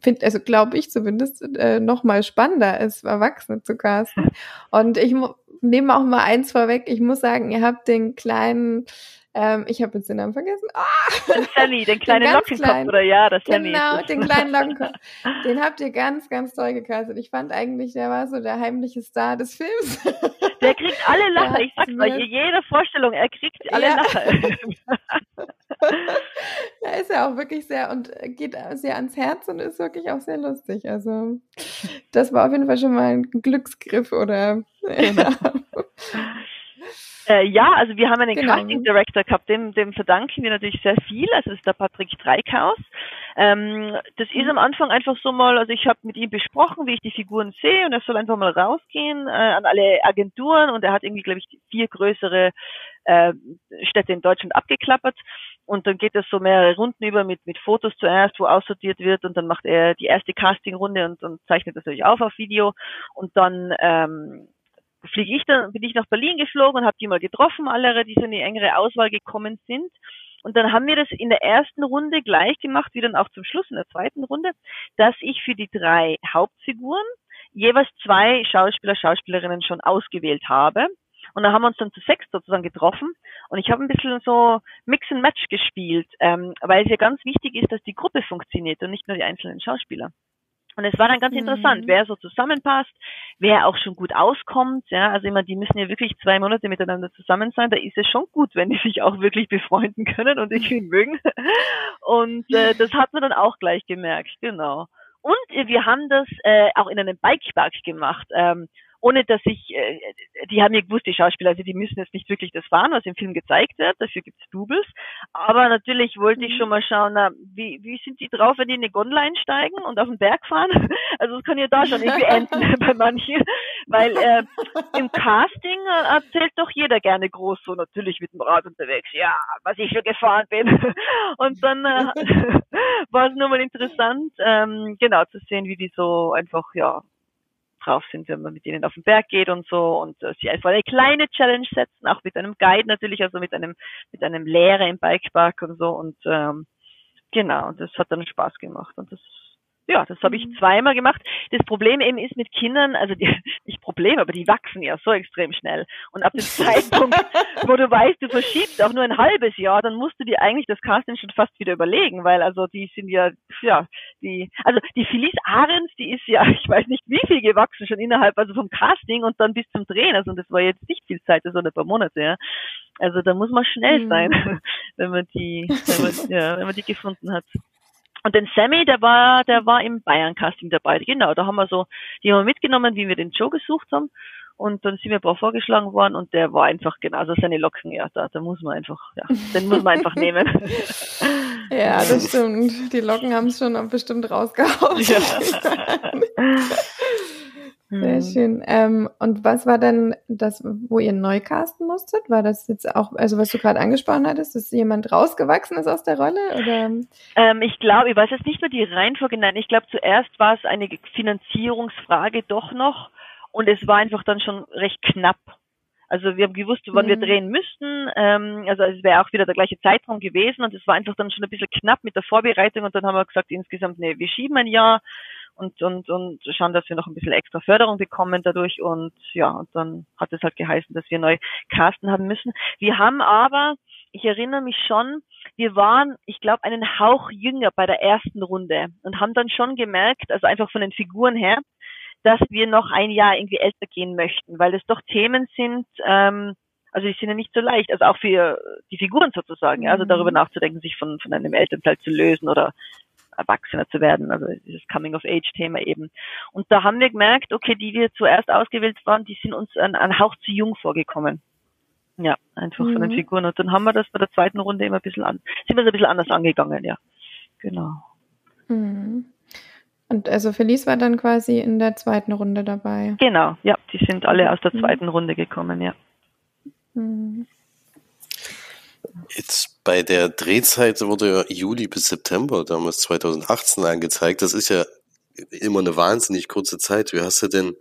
finde, also glaube ich zumindest, äh, noch mal spannender als Erwachsene zu casten. Und ich nehme auch mal eins vorweg. Ich muss sagen, ihr habt den kleinen ähm, ich habe jetzt den Namen vergessen. Oh! Den Sammy, den kleinen den Lockenkopf, kleinen, oder ja, das Sammy. Genau, den kleinen Lockenkopf. den habt ihr ganz, ganz toll gecastet. Ich fand eigentlich, der war so der heimliche Star des Films. Der kriegt alle Lacher. Ich sag's mal, jede Vorstellung, er kriegt alle ja. Lacher. ja, ist ja auch wirklich sehr und geht sehr ans Herz und ist wirklich auch sehr lustig. Also, das war auf jeden Fall schon mal ein Glücksgriff oder. Genau. Äh, ja, also wir haben einen genau. Casting Director gehabt, dem, dem verdanken wir natürlich sehr viel. Also das ist der Patrick Dreikhaus. Ähm, das ist mhm. am Anfang einfach so mal, also ich habe mit ihm besprochen, wie ich die Figuren sehe und er soll einfach mal rausgehen äh, an alle Agenturen und er hat irgendwie, glaube ich, vier größere äh, Städte in Deutschland abgeklappert und dann geht es so mehrere Runden über mit, mit Fotos zuerst, wo aussortiert wird und dann macht er die erste Castingrunde und, und zeichnet das natürlich auf auf Video und dann ähm, fliege ich dann, bin ich nach Berlin geflogen und habe die mal getroffen, alle, die so in die engere Auswahl gekommen sind. Und dann haben wir das in der ersten Runde gleich gemacht, wie dann auch zum Schluss in der zweiten Runde, dass ich für die drei Hauptfiguren jeweils zwei Schauspieler, Schauspielerinnen schon ausgewählt habe. Und da haben wir uns dann zu sechs sozusagen getroffen. Und ich habe ein bisschen so Mix and Match gespielt, ähm, weil es ja ganz wichtig ist, dass die Gruppe funktioniert und nicht nur die einzelnen Schauspieler. Und es war dann ganz mhm. interessant, wer so zusammenpasst, wer auch schon gut auskommt. Ja, also immer, die müssen ja wirklich zwei Monate miteinander zusammen sein. Da ist es schon gut, wenn die sich auch wirklich befreunden können und irgendwie mögen. Und äh, das hat man dann auch gleich gemerkt, genau. Und äh, wir haben das äh, auch in einem Bikepark gemacht. Ähm, ohne dass ich, äh, die haben ja gewusst, die Schauspieler, also die müssen jetzt nicht wirklich das fahren, was im Film gezeigt wird, dafür gibt's Doubles. Aber natürlich wollte ich mhm. schon mal schauen, na, wie, wie sind die drauf, wenn die in eine Gondel einsteigen und auf den Berg fahren? Also das kann ja da schon irgendwie enden bei manchen, weil äh, im Casting äh, erzählt doch jeder gerne groß so, natürlich mit dem Rad unterwegs, ja, was ich schon gefahren bin. Und dann äh, war es nur mal interessant, ähm, genau zu sehen, wie die so einfach, ja, drauf sind, wenn man mit ihnen auf den Berg geht und so und äh, sie einfach eine kleine Challenge setzen, auch mit einem Guide natürlich, also mit einem mit einem Lehrer im Bikepark und so und ähm, genau, das hat dann Spaß gemacht und das ja, das habe ich mhm. zweimal gemacht. Das Problem eben ist mit Kindern, also die, nicht Problem, aber die wachsen ja so extrem schnell. Und ab dem Zeitpunkt, wo du weißt, du verschiebst auch nur ein halbes Jahr, dann musst du dir eigentlich das Casting schon fast wieder überlegen, weil also die sind ja, ja, die, also die Felice Ahrens, die ist ja, ich weiß nicht wie viel gewachsen schon innerhalb, also vom Casting und dann bis zum Drehen. Also das war jetzt nicht viel Zeit, das waren ein paar Monate, ja. Also da muss man schnell mhm. sein, wenn man die, wenn man, ja, wenn man die gefunden hat. Und den Sammy, der war, der war im Bayern-Casting dabei. Genau, da haben wir so, die haben wir mitgenommen, wie wir den Joe gesucht haben. Und dann sind wir ein paar vorgeschlagen worden und der war einfach genauso seine Locken, ja, da, da muss man einfach, ja, den muss man einfach nehmen. Ja, das stimmt. Die Locken haben es schon bestimmt rausgehauen. Ja. Sehr mhm. schön. Ähm, und was war denn das, wo ihr neu casten musstet? War das jetzt auch, also was du gerade angesprochen hattest, dass jemand rausgewachsen ist aus der Rolle? Oder? Ähm, ich glaube, ich weiß jetzt nicht mehr die Reihenfolge, nein, ich glaube zuerst war es eine Finanzierungsfrage doch noch und es war einfach dann schon recht knapp. Also wir haben gewusst, wann mhm. wir drehen müssten. Ähm, also es wäre auch wieder der gleiche Zeitraum gewesen und es war einfach dann schon ein bisschen knapp mit der Vorbereitung und dann haben wir gesagt insgesamt, nee, wir schieben ein Jahr und, und, und schauen, dass wir noch ein bisschen extra Förderung bekommen dadurch. Und ja, und dann hat es halt geheißen, dass wir neu casten haben müssen. Wir haben aber, ich erinnere mich schon, wir waren, ich glaube, einen Hauch jünger bei der ersten Runde und haben dann schon gemerkt, also einfach von den Figuren her, dass wir noch ein Jahr irgendwie älter gehen möchten, weil das doch Themen sind, ähm, also die sind ja nicht so leicht, also auch für die Figuren sozusagen, ja, also darüber mhm. nachzudenken, sich von, von einem Elternteil zu lösen oder Erwachsener zu werden, also dieses Coming-of-Age-Thema eben. Und da haben wir gemerkt, okay, die wir zuerst ausgewählt waren, die sind uns ein, ein Hauch zu jung vorgekommen. Ja, einfach mhm. von den mhm. Figuren. Und dann haben wir das bei der zweiten Runde immer ein bisschen an, sind wir es ein bisschen anders angegangen, ja. Genau. Mhm. Und also Felice war dann quasi in der zweiten Runde dabei. Genau, ja, die sind alle aus der mhm. zweiten Runde gekommen, ja. Jetzt bei der Drehzeit wurde ja Juli bis September, damals 2018 angezeigt. Das ist ja immer eine wahnsinnig kurze Zeit. Wie hast du denn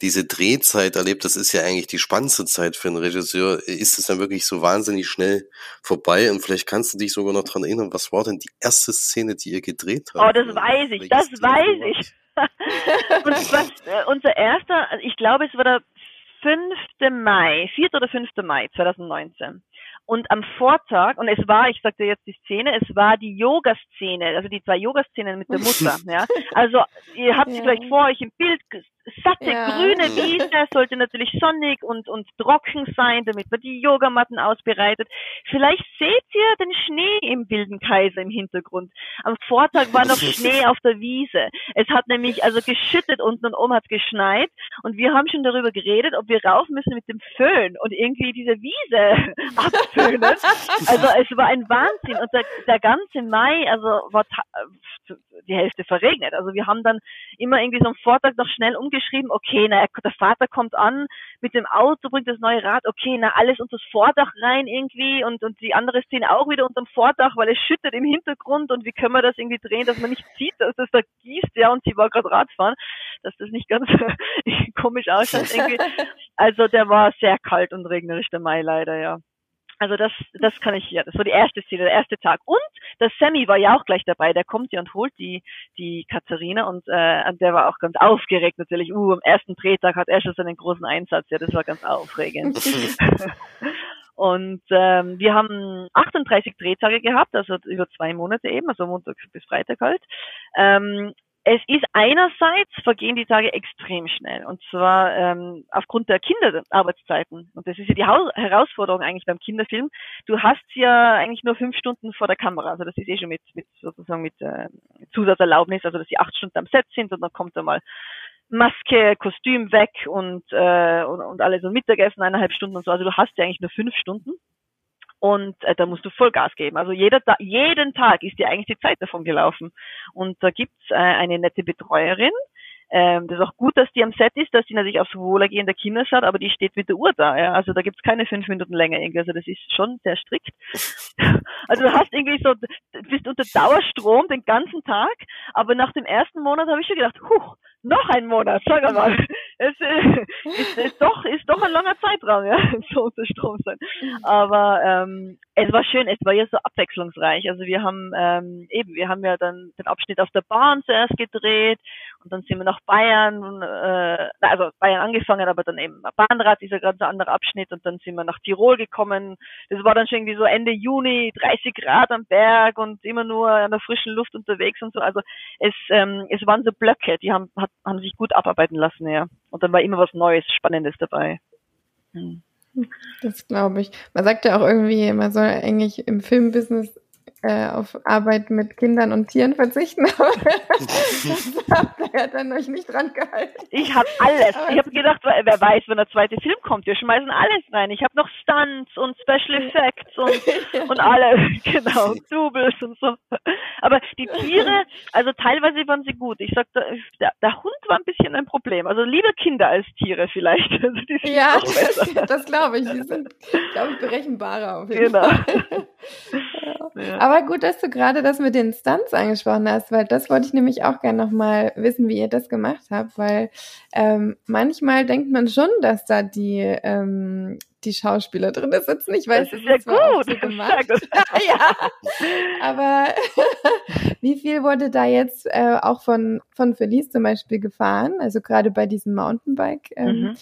diese Drehzeit erlebt? Das ist ja eigentlich die spannendste Zeit für einen Regisseur. Ist es dann wirklich so wahnsinnig schnell vorbei? Und vielleicht kannst du dich sogar noch dran erinnern, was war denn die erste Szene, die ihr gedreht habt? Oh, das weiß ich, das weiß ich. Und was, äh, unser erster, ich glaube, es war der 5. Mai, 4. oder 5. Mai 2019. Und am Vortag, und es war, ich sagte jetzt die Szene, es war die Yoga-Szene, also die zwei Yoga-Szenen mit der Mutter, ja. Also, ihr habt ja. sie vielleicht vor euch im Bild satte ja. grüne Wiese sollte natürlich sonnig und, und trocken sein, damit man die Yogamatten ausbereitet. Vielleicht seht ihr den Schnee im wilden Kaiser im Hintergrund. Am Vortag war noch Schnee auf der Wiese. Es hat nämlich also geschüttet unten und oben hat geschneit und wir haben schon darüber geredet, ob wir rauf müssen mit dem Föhn und irgendwie diese Wiese abföhnen. Also es war ein Wahnsinn und der, der ganze Mai, also war die Hälfte verregnet. Also wir haben dann immer irgendwie so am Vortag noch schnell umgeschrieben, okay, na, der Vater kommt an mit dem Auto, bringt das neue Rad, okay, na, alles unter das Vordach rein irgendwie und, und die andere Szene auch wieder unterm Vordach, weil es schüttet im Hintergrund und wie können wir das irgendwie drehen, dass man nicht sieht, dass das da gießt, ja, und sie war gerade Radfahren, dass das nicht ganz komisch ausschaut irgendwie. Also der war sehr kalt und regnerisch, der Mai leider, ja. Also das, das kann ich, ja, das war die erste Szene, der erste Tag. Und der Sammy war ja auch gleich dabei, der kommt ja und holt die, die Katharina und, äh, und der war auch ganz aufgeregt natürlich. Uh, am ersten Drehtag hat er schon seinen großen Einsatz, ja, das war ganz aufregend. und ähm, wir haben 38 Drehtage gehabt, also über zwei Monate eben, also Montag bis Freitag halt. Ähm, es ist einerseits vergehen die Tage extrem schnell. Und zwar ähm, aufgrund der Kinderarbeitszeiten. Und das ist ja die ha Herausforderung eigentlich beim Kinderfilm. Du hast ja eigentlich nur fünf Stunden vor der Kamera, also das ist eh schon mit, mit sozusagen mit äh, Zusatzerlaubnis, also dass sie acht Stunden am Set sind und dann kommt da mal Maske, Kostüm weg und, äh, und, und alles so Mittagessen eineinhalb Stunden und so. Also du hast ja eigentlich nur fünf Stunden und äh, da musst du Vollgas geben. Also jeder Ta jeden Tag ist dir eigentlich die Zeit davon gelaufen. Und da gibt's äh, eine nette Betreuerin, ähm, das ist auch gut, dass die am Set ist, dass die natürlich aufs Wohlergehen der Kinder schaut, aber die steht mit der Uhr da. Ja? Also da gibt's keine fünf Minuten länger irgendwie. Also das ist schon sehr strikt. Also du hast irgendwie so, bist unter Dauerstrom den ganzen Tag, aber nach dem ersten Monat habe ich schon gedacht, huch, noch ein Monat, sag mal. Es äh, ist, ist, doch, ist doch ein langer Zeitraum, ja, so unter Strom sein. Aber ähm, es war schön, es war ja so abwechslungsreich. Also wir haben ähm, eben, wir haben ja dann den Abschnitt auf der Bahn zuerst gedreht und dann sind wir nach Bayern, äh, also Bayern angefangen, aber dann eben Bahnrad, dieser ganz andere Abschnitt und dann sind wir nach Tirol gekommen. Das war dann schon irgendwie so Ende Juni, 30 Grad am Berg und immer nur an der frischen Luft unterwegs und so. Also es, ähm, es waren so Blöcke, die haben, hat, haben sich gut abarbeiten lassen, ja. Und dann war immer was Neues, Spannendes dabei. Hm. Das glaube ich. Man sagt ja auch irgendwie, man soll eigentlich im Filmbusiness äh, auf Arbeit mit Kindern und Tieren verzichten, aber das habt ihr ja dann euch nicht dran gehalten. Ich habe alles. ich habe gedacht, wer weiß, wenn der zweite Film kommt, wir schmeißen alles rein. Ich habe noch Stunts und Special Effects und, und alle, genau, Doubles und so. Aber die Tiere, also teilweise waren sie gut. Ich sag, der, der Hund war ein bisschen ein Problem. Also lieber Kinder als Tiere vielleicht. Also ja, das, das glaube ich. Die sind, glaube ich, berechenbarer auf jeden genau. Fall. Ja. Aber gut, dass du gerade das mit den Stunts angesprochen hast, weil das wollte ich nämlich auch gerne nochmal wissen, wie ihr das gemacht habt, weil ähm, manchmal denkt man schon, dass da die ähm, die Schauspieler drin sitzen. Ich weiß, das ist ja gut. So gemacht. ja. Aber wie viel wurde da jetzt äh, auch von, von Felice zum Beispiel gefahren? Also gerade bei diesem Mountainbike? Ähm, mhm.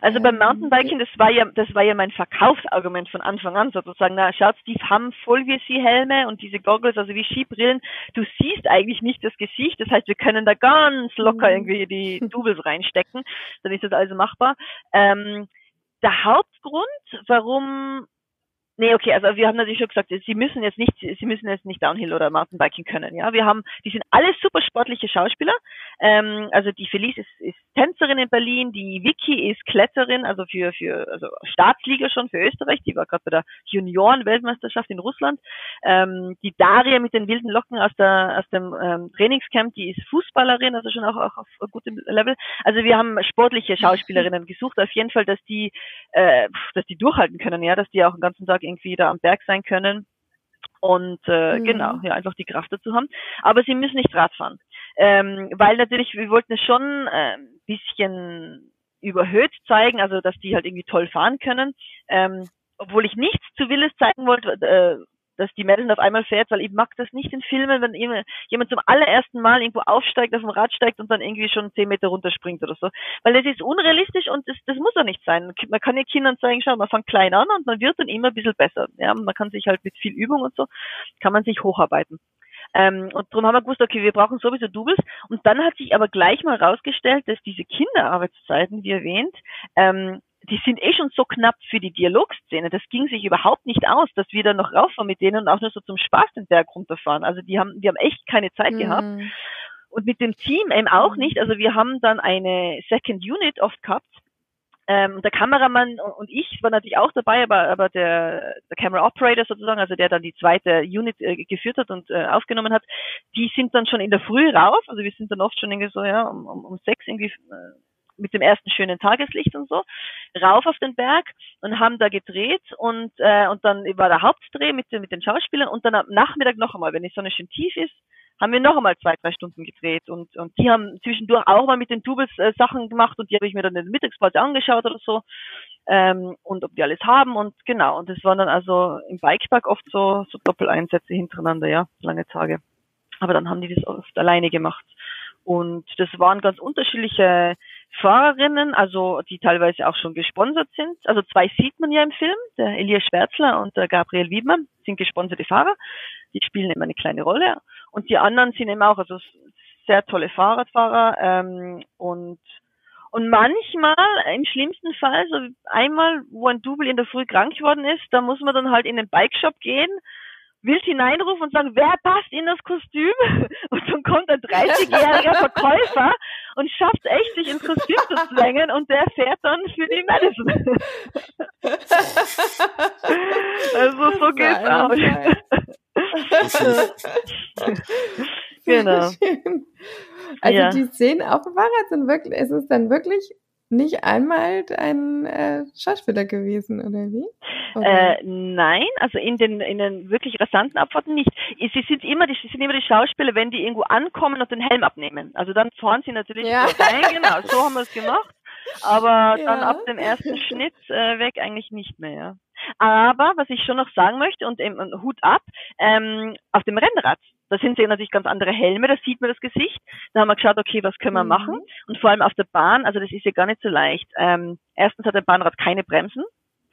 Also beim ähm, Mountainbiking, das war ja, das war ja mein Verkaufsargument von Anfang an sozusagen. Na, schaut, die haben voll wie sie Helme und diese Goggles, also wie Skibrillen. Du siehst eigentlich nicht das Gesicht. Das heißt, wir können da ganz locker mhm. irgendwie die Doubles reinstecken. Dann ist das also machbar. Ähm, der Hauptgrund, warum Nee, okay, also wir haben natürlich schon gesagt, sie müssen jetzt nicht, sie müssen jetzt nicht Downhill oder Mountainbiking können. Ja, wir haben, die sind alle super sportliche Schauspieler. Ähm, also die Felice ist, ist Tänzerin in Berlin, die Vicky ist Kletterin, also für für also Staatsliga schon für Österreich. Die war gerade bei der Junioren-Weltmeisterschaft in Russland. Ähm, die Daria mit den wilden Locken aus der aus dem ähm, Trainingscamp, die ist Fußballerin, also schon auch, auch auf gutem Level. Also wir haben sportliche Schauspielerinnen gesucht, auf jeden Fall, dass die, äh, dass die durchhalten können, ja, dass die auch den ganzen Tag irgendwie da am Berg sein können und äh, mhm. genau, ja, einfach die Kraft dazu haben. Aber sie müssen nicht Radfahren, ähm, weil natürlich, wir wollten es schon äh, ein bisschen überhöht zeigen, also dass die halt irgendwie toll fahren können. Ähm, obwohl ich nichts zu Willes zeigen wollte, äh, dass die Madison auf einmal fährt, weil ich mag das nicht in Filmen, wenn jemand zum allerersten Mal irgendwo aufsteigt, auf dem Rad steigt und dann irgendwie schon zehn Meter runterspringt oder so. Weil das ist unrealistisch und das, das muss auch nicht sein. Man kann ja Kindern zeigen, schau, man fängt klein an und man wird dann immer ein bisschen besser. Ja, man kann sich halt mit viel Übung und so, kann man sich hocharbeiten. Ähm, und darum haben wir gewusst, okay, wir brauchen sowieso Doubles. Und dann hat sich aber gleich mal rausgestellt, dass diese Kinderarbeitszeiten, wie erwähnt, ähm, die sind eh schon so knapp für die Dialogszene. Das ging sich überhaupt nicht aus, dass wir da noch rauffahren mit denen und auch nur so zum Spaß den Berg runterfahren. Also die haben, die haben echt keine Zeit mhm. gehabt. Und mit dem Team eben auch mhm. nicht. Also wir haben dann eine Second Unit oft gehabt. Ähm, der Kameramann und ich waren natürlich auch dabei, aber, aber der, der Camera Operator sozusagen, also der dann die zweite Unit äh, geführt hat und äh, aufgenommen hat, die sind dann schon in der Früh rauf. Also wir sind dann oft schon irgendwie so, ja, um, um, um sechs irgendwie äh, mit dem ersten schönen Tageslicht und so, rauf auf den Berg und haben da gedreht und, äh, und dann war der Hauptdreh mit, mit den Schauspielern und dann am Nachmittag noch einmal, wenn die Sonne schön tief ist, haben wir noch einmal zwei, drei Stunden gedreht und, und die haben zwischendurch auch mal mit den Tubes äh, Sachen gemacht und die habe ich mir dann in der Mittagspause angeschaut oder so ähm, und ob die alles haben und genau und das waren dann also im Bikepark oft so, so Doppeleinsätze hintereinander, ja, lange Tage. Aber dann haben die das oft alleine gemacht. Und das waren ganz unterschiedliche Fahrerinnen, also die teilweise auch schon gesponsert sind. Also zwei sieht man ja im Film, der Elias Schwärzler und der Gabriel Wiedmann sind gesponserte Fahrer. Die spielen immer eine kleine Rolle. Und die anderen sind eben auch, also sehr tolle Fahrradfahrer ähm, und und manchmal, im schlimmsten Fall, so einmal, wo ein Double in der Früh krank geworden ist, da muss man dann halt in den Bikeshop gehen, wild hineinrufen und sagen, wer passt in das Kostüm? Und dann kommt ein 30-jähriger Verkäufer und schafft echt, sich ins Kostüm zu zwängen und der fährt dann für die Madison. also so geht's auch. genau. Also ja. die Szenen auf dem Fahrrad sind wirklich, es ist dann wirklich nicht einmal ein äh, Schauspieler gewesen, oder wie? Oder? Äh, nein, also in den in den wirklich rasanten Abfahrten nicht. Sie sind immer die sind immer die Schauspieler, wenn die irgendwo ankommen und den Helm abnehmen. Also dann fahren sie natürlich ja. rein, genau, so haben wir es gemacht. Aber ja. dann ab dem ersten Schnitt äh, weg eigentlich nicht mehr. Ja. Aber was ich schon noch sagen möchte und eben Hut ab, ähm, auf dem Rennrad, da sind ja natürlich ganz andere Helme, da sieht man das Gesicht. Da haben wir geschaut, okay, was können wir mhm. machen? Und vor allem auf der Bahn, also das ist ja gar nicht so leicht. Ähm, erstens hat der Bahnrad keine Bremsen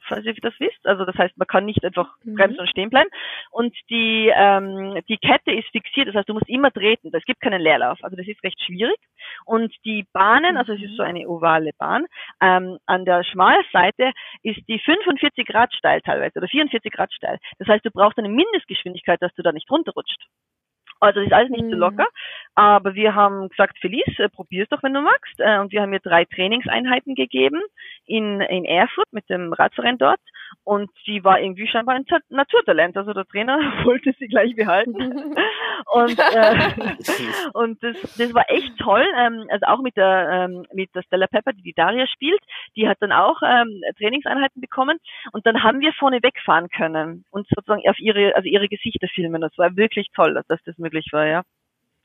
falls ihr das wisst. Also das heißt, man kann nicht einfach mhm. bremsen und stehen bleiben. Und die, ähm, die Kette ist fixiert, das heißt, du musst immer treten. Es gibt keinen Leerlauf. Also das ist recht schwierig. Und die Bahnen, also es ist so mhm. eine ovale Bahn, ähm, an der Schmalseite ist die 45 Grad steil teilweise oder 44 Grad steil. Das heißt, du brauchst eine Mindestgeschwindigkeit, dass du da nicht runterrutscht. Also das ist alles nicht mhm. so locker. Aber wir haben gesagt, Felice, äh, probier's doch, wenn du magst. Äh, und wir haben mir drei Trainingseinheiten gegeben in, in Erfurt mit dem Radverein dort. Und sie war irgendwie scheinbar ein Naturtalent. Also der Trainer wollte sie gleich behalten. und äh, und das, das war echt toll. Ähm, also auch mit der, ähm, mit der Stella Pepper, die die Daria spielt. Die hat dann auch ähm, Trainingseinheiten bekommen. Und dann haben wir vorne wegfahren können und sozusagen auf ihre, also ihre Gesichter filmen. Das war wirklich toll, dass das möglich war, ja.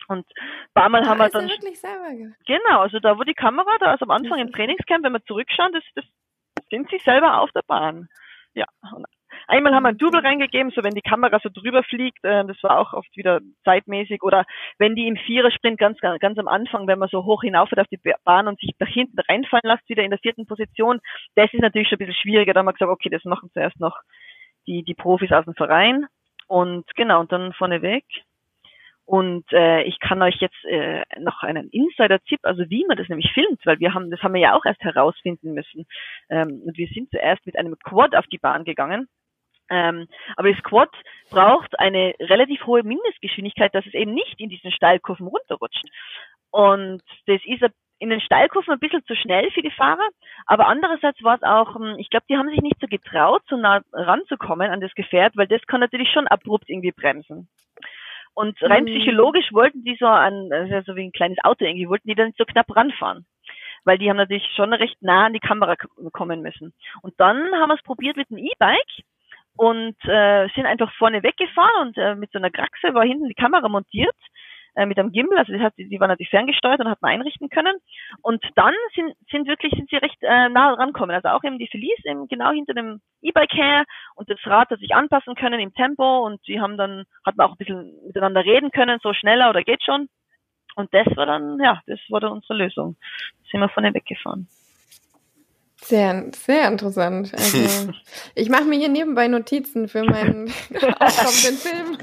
Und ein paar Mal da haben wir dann. Wirklich selber genau, also da wo die Kamera, da also am Anfang im Trainingscamp, wenn wir zurückschauen, das, das sind sie selber auf der Bahn. Ja. Einmal haben wir ein Double reingegeben, so wenn die Kamera so drüber fliegt, äh, das war auch oft wieder zeitmäßig. Oder wenn die im Vierersprint ganz, ganz am Anfang, wenn man so hoch hinauf auf die Bahn und sich nach hinten reinfallen lässt, wieder in der vierten Position, das ist natürlich schon ein bisschen schwieriger. Da haben wir gesagt, okay, das machen zuerst noch die, die Profis aus dem Verein. Und genau, und dann vorneweg. Und äh, ich kann euch jetzt äh, noch einen Insider-Tipp, also wie man das nämlich filmt, weil wir haben, das haben wir ja auch erst herausfinden müssen. Ähm, und wir sind zuerst mit einem Quad auf die Bahn gegangen. Ähm, aber das Quad braucht eine relativ hohe Mindestgeschwindigkeit, dass es eben nicht in diesen Steilkurven runterrutscht. Und das ist in den Steilkurven ein bisschen zu schnell für die Fahrer, aber andererseits war es auch, hm, ich glaube, die haben sich nicht so getraut, so nah ranzukommen an das Gefährt, weil das kann natürlich schon abrupt irgendwie bremsen. Und rein mhm. psychologisch wollten die so an, also so wie ein kleines Auto irgendwie, wollten die dann nicht so knapp ranfahren. Weil die haben natürlich schon recht nah an die Kamera kommen müssen. Und dann haben wir es probiert mit dem E-Bike und äh, sind einfach vorne weggefahren und äh, mit so einer Kraxe war hinten die Kamera montiert äh, mit einem Gimbal, also das heißt, die, die waren natürlich ferngesteuert und hat man einrichten können. Und dann sind, sind wirklich, sind sie recht äh, nah rankommen. Also auch eben die Felice eben genau hinter dem E-Bike her und das Rad hat sich anpassen können im Tempo und sie haben dann, hat man auch ein bisschen miteinander reden können, so schneller oder geht schon. Und das war dann, ja, das war dann unsere Lösung. Sind wir vorne weggefahren. Sehr, sehr interessant. Also, ich mache mir hier nebenbei Notizen für meinen aufkommenden Film.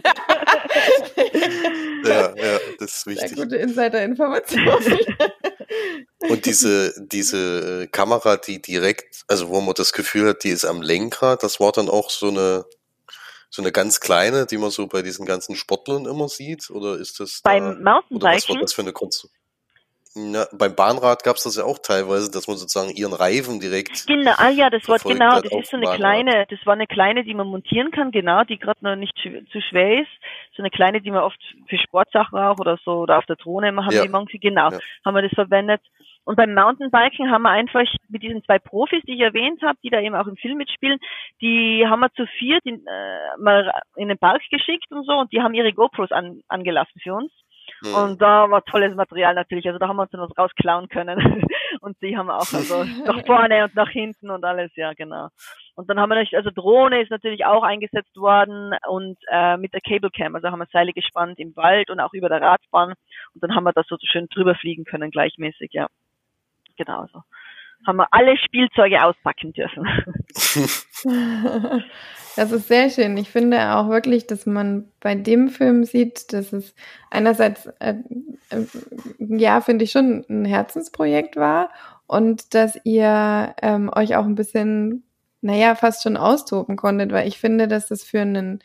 ja, ja, das ist wichtig. Sehr gute Insider-Information. Und diese, diese äh, Kamera, die direkt, also wo man das Gefühl hat, die ist am Lenkrad, das war dann auch so eine, so eine ganz kleine, die man so bei diesen ganzen Sportlern immer sieht? Oder ist das beim da, Mountainbiken? Oder was war das für eine Konstruktion? Ja, beim Bahnrad gab es das ja auch teilweise, dass man sozusagen ihren Reifen direkt. Genau, ah ja, das war genau, das ist so eine Bahnrad. kleine, das war eine kleine, die man montieren kann, genau, die gerade noch nicht zu schwer ist. So eine kleine, die man oft für Sportsachen auch oder so oder auf der Drohne haben ja. die manche, genau, ja. haben wir das verwendet. Und beim Mountainbiken haben wir einfach mit diesen zwei Profis, die ich erwähnt habe, die da eben auch im Film mitspielen, die haben wir zu viert in, äh, mal in den Park geschickt und so und die haben ihre GoPros an, angelassen für uns. Hm. Und da war tolles Material natürlich. Also da haben wir uns dann was rausklauen können. und die haben auch also nach vorne und nach hinten und alles, ja, genau. Und dann haben wir natürlich, also Drohne ist natürlich auch eingesetzt worden und äh, mit der Cable Cam, also haben wir Seile gespannt im Wald und auch über der Radbahn und dann haben wir das so schön drüber fliegen können, gleichmäßig, ja. Genau so. Haben wir alle Spielzeuge auspacken dürfen. Das ist sehr schön. Ich finde auch wirklich, dass man bei dem Film sieht, dass es einerseits, äh, äh, ja, finde ich schon ein Herzensprojekt war und dass ihr ähm, euch auch ein bisschen, naja, fast schon austoben konntet, weil ich finde, dass das für einen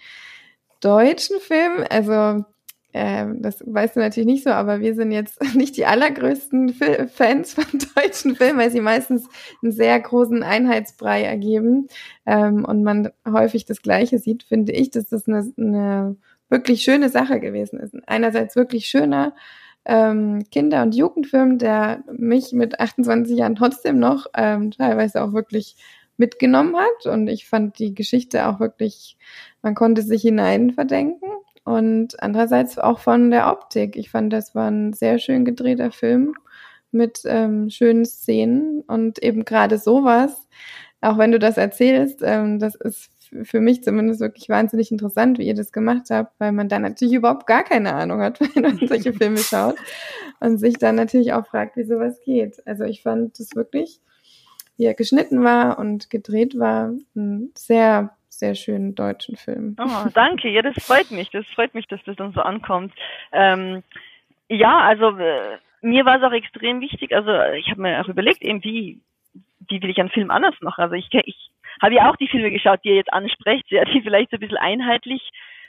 deutschen Film, also ähm, das weißt du natürlich nicht so, aber wir sind jetzt nicht die allergrößten Fil Fans von deutschen Filmen, weil sie meistens einen sehr großen Einheitsbrei ergeben ähm, und man häufig das Gleiche sieht, finde ich, dass das eine, eine wirklich schöne Sache gewesen ist. Einerseits wirklich schöner ähm, Kinder- und Jugendfilm, der mich mit 28 Jahren trotzdem noch ähm, teilweise auch wirklich mitgenommen hat und ich fand die Geschichte auch wirklich, man konnte sich hinein verdenken und andererseits auch von der Optik. Ich fand, das war ein sehr schön gedrehter Film mit ähm, schönen Szenen und eben gerade sowas, auch wenn du das erzählst, ähm, das ist für mich zumindest wirklich wahnsinnig interessant, wie ihr das gemacht habt, weil man da natürlich überhaupt gar keine Ahnung hat, wenn man solche Filme schaut und sich dann natürlich auch fragt, wie sowas geht. Also ich fand das wirklich, wie er geschnitten war und gedreht war, ein sehr sehr schönen deutschen Film. Oh, danke, ja, das freut mich. Das freut mich, dass das dann so ankommt. Ähm, ja, also äh, mir war es auch extrem wichtig, also ich habe mir auch überlegt, eben wie, wie will ich einen Film anders machen. Also ich, ich habe ja auch die Filme geschaut, die ihr jetzt ansprecht, ja, die vielleicht so ein bisschen einheitlich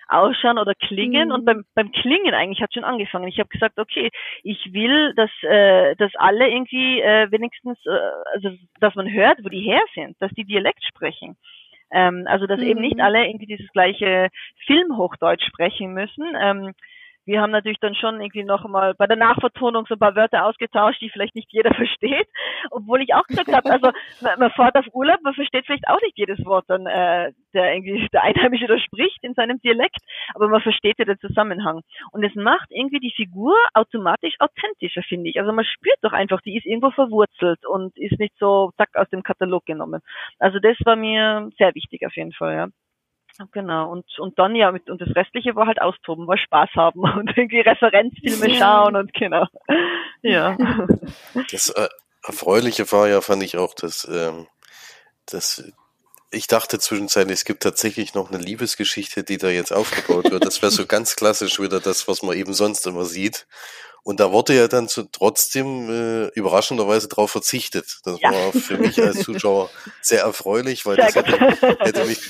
ausschauen oder klingen. Mhm. Und beim, beim Klingen eigentlich hat schon angefangen. Ich habe gesagt, okay, ich will, dass, äh, dass alle irgendwie äh, wenigstens, äh, also dass man hört, wo die her sind, dass die Dialekt sprechen. Ähm, also dass mhm. eben nicht mhm. alle irgendwie dieses gleiche Filmhochdeutsch sprechen müssen. Wir haben natürlich dann schon irgendwie noch mal bei der Nachvertonung so ein paar Wörter ausgetauscht, die vielleicht nicht jeder versteht. Obwohl ich auch gesagt habe, also man, man fährt auf Urlaub, man versteht vielleicht auch nicht jedes Wort dann, äh, der irgendwie der Einheimische da spricht in seinem Dialekt, aber man versteht ja den Zusammenhang. Und es macht irgendwie die Figur automatisch authentischer, finde ich. Also man spürt doch einfach, die ist irgendwo verwurzelt und ist nicht so zack aus dem Katalog genommen. Also das war mir sehr wichtig auf jeden Fall, ja. Genau, und, und dann ja, mit, und das Restliche war halt austoben, war Spaß haben und irgendwie Referenzfilme ja. schauen und genau. Ja. Das äh, Erfreuliche war ja, fand ich auch, dass, ähm, dass ich dachte zwischenzeitlich, es gibt tatsächlich noch eine Liebesgeschichte, die da jetzt aufgebaut wird. Das wäre so ganz klassisch wieder das, was man eben sonst immer sieht. Und da wurde ja dann zu, trotzdem äh, überraschenderweise darauf verzichtet. Das ja. war für mich als Zuschauer sehr erfreulich, weil das hätte, hätte, mich,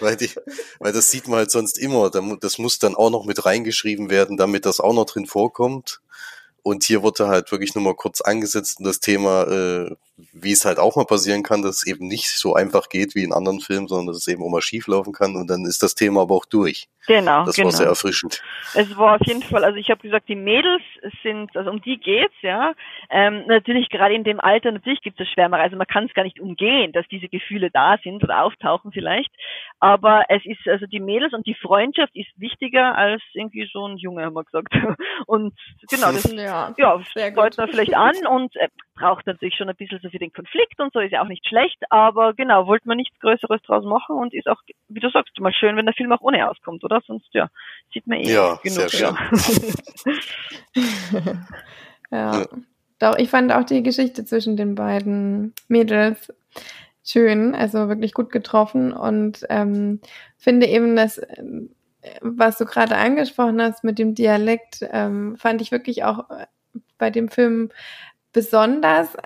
weil, die, weil das sieht man halt sonst immer. Das muss dann auch noch mit reingeschrieben werden, damit das auch noch drin vorkommt. Und hier wurde halt wirklich nur mal kurz angesetzt in das Thema, äh, wie es halt auch mal passieren kann, dass es eben nicht so einfach geht wie in anderen Filmen, sondern dass es eben auch mal schief laufen kann und dann ist das Thema aber auch durch. Genau. Das genau. war sehr erfrischend. Es war auf jeden Fall, also ich habe gesagt, die Mädels sind, also um die geht's, ja. Ähm, natürlich gerade in dem Alter, natürlich gibt es Schwärmerei, also man kann es gar nicht umgehen, dass diese Gefühle da sind oder auftauchen vielleicht. Aber es ist, also die Mädels und die Freundschaft ist wichtiger als irgendwie so ein Junge, haben wir gesagt. Und genau, das ja, ja freut man vielleicht an und äh, braucht natürlich schon ein bisschen so für den Konflikt und so, ist ja auch nicht schlecht, aber genau, wollte man nichts Größeres draus machen und ist auch, wie du sagst, mal schön, wenn der Film auch ohne auskommt, oder? Sonst, ja, sieht man eh ja, genug. Sehr schön. ja. ja. Doch, ich fand auch die Geschichte zwischen den beiden Mädels schön, also wirklich gut getroffen und ähm, finde eben, dass was du gerade angesprochen hast mit dem Dialekt, ähm, fand ich wirklich auch bei dem Film besonders.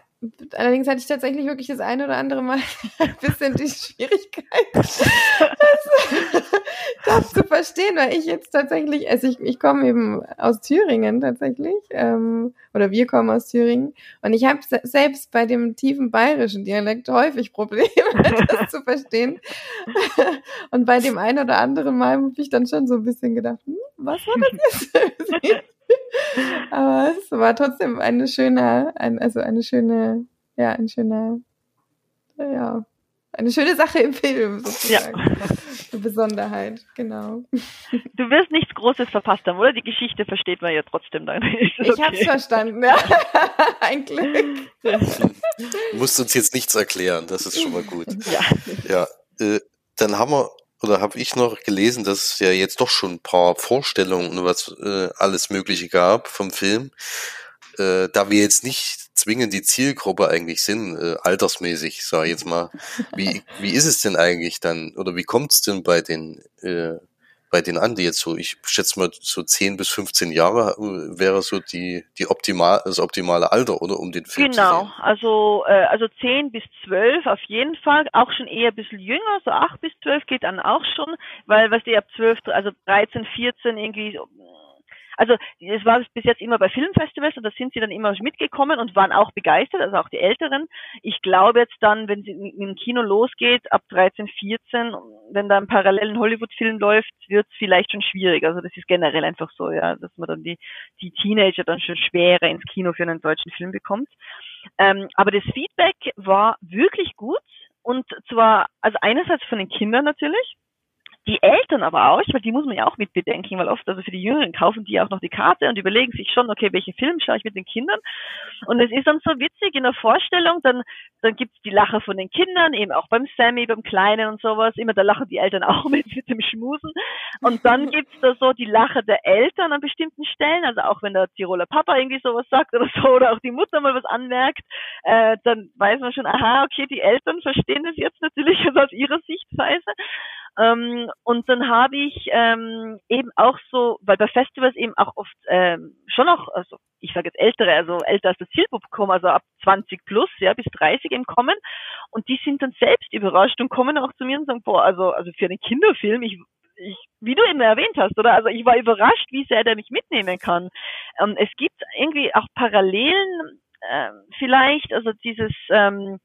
Allerdings hatte ich tatsächlich wirklich das eine oder andere Mal ein bisschen die Schwierigkeit, das, das, zu verstehen, weil ich jetzt tatsächlich, also ich, ich komme eben aus Thüringen tatsächlich, ähm, oder wir kommen aus Thüringen, und ich habe selbst bei dem tiefen bayerischen Dialekt häufig Probleme, das zu verstehen. Und bei dem einen oder anderen Mal habe ich dann schon so ein bisschen gedacht, hm, was war das jetzt? Aber es war trotzdem eine schöne, ein, also eine schöne, ja, ein schöner, ja, eine schöne Sache im Film sozusagen. Ja. Eine Besonderheit, genau. Du wirst nichts Großes verpasst haben, oder? Die Geschichte versteht man ja trotzdem dann. Okay. Ich hab's verstanden, ja. Ein Glück. Du musst uns jetzt nichts erklären, das ist schon mal gut. Ja. Ja, äh, dann haben wir oder habe ich noch gelesen, dass es ja jetzt doch schon ein paar Vorstellungen und was äh, alles Mögliche gab vom Film. Äh, da wir jetzt nicht zwingend die Zielgruppe eigentlich sind, äh, altersmäßig, sag ich jetzt mal. Wie, wie ist es denn eigentlich dann, oder wie kommt es denn bei den äh, bei den an, die jetzt so, ich schätze mal, so 10 bis 15 Jahre äh, wäre so die, die optimal, das optimale Alter, oder? Um den Film genau, zu sehen. also, äh, also 10 bis 12 auf jeden Fall, auch schon eher ein bisschen jünger, so 8 bis 12 geht dann auch schon, weil was die ab 12, also 13, 14 irgendwie also es war bis jetzt immer bei Filmfestivals und da sind sie dann immer mitgekommen und waren auch begeistert, also auch die Älteren. Ich glaube jetzt dann, wenn sie dem Kino losgeht, ab 13, 14, wenn da ein parallelen Hollywood-Film läuft, wird es vielleicht schon schwierig. Also das ist generell einfach so, ja, dass man dann die, die Teenager dann schon schwerer ins Kino für einen deutschen Film bekommt. Ähm, aber das Feedback war wirklich gut und zwar, also einerseits von den Kindern natürlich, die Eltern aber auch, weil die muss man ja auch mit bedenken, weil oft, also für die Jüngeren kaufen die auch noch die Karte und überlegen sich schon, okay, welchen Film schaue ich mit den Kindern? Und es ist dann so witzig in der Vorstellung, dann, dann gibt's die Lacher von den Kindern, eben auch beim Sammy, beim Kleinen und sowas, immer da lachen die Eltern auch mit, mit dem Schmusen. Und dann gibt's da so die Lacher der Eltern an bestimmten Stellen, also auch wenn der Tiroler Papa irgendwie sowas sagt oder so, oder auch die Mutter mal was anmerkt, äh, dann weiß man schon, aha, okay, die Eltern verstehen das jetzt natürlich aus ihrer Sichtweise. Ähm, und dann habe ich ähm, eben auch so, weil bei Festivals eben auch oft ähm, schon auch, also ich sage jetzt ältere, also älter als das Zielpublikum, also ab 20 plus, ja, bis 30 eben kommen. Und die sind dann selbst überrascht und kommen auch zu mir und sagen, boah, also, also für einen Kinderfilm, ich ich, wie du eben erwähnt hast, oder? Also ich war überrascht, wie sehr der mich mitnehmen kann. Ähm, es gibt irgendwie auch Parallelen, äh, vielleicht, also dieses, ähm,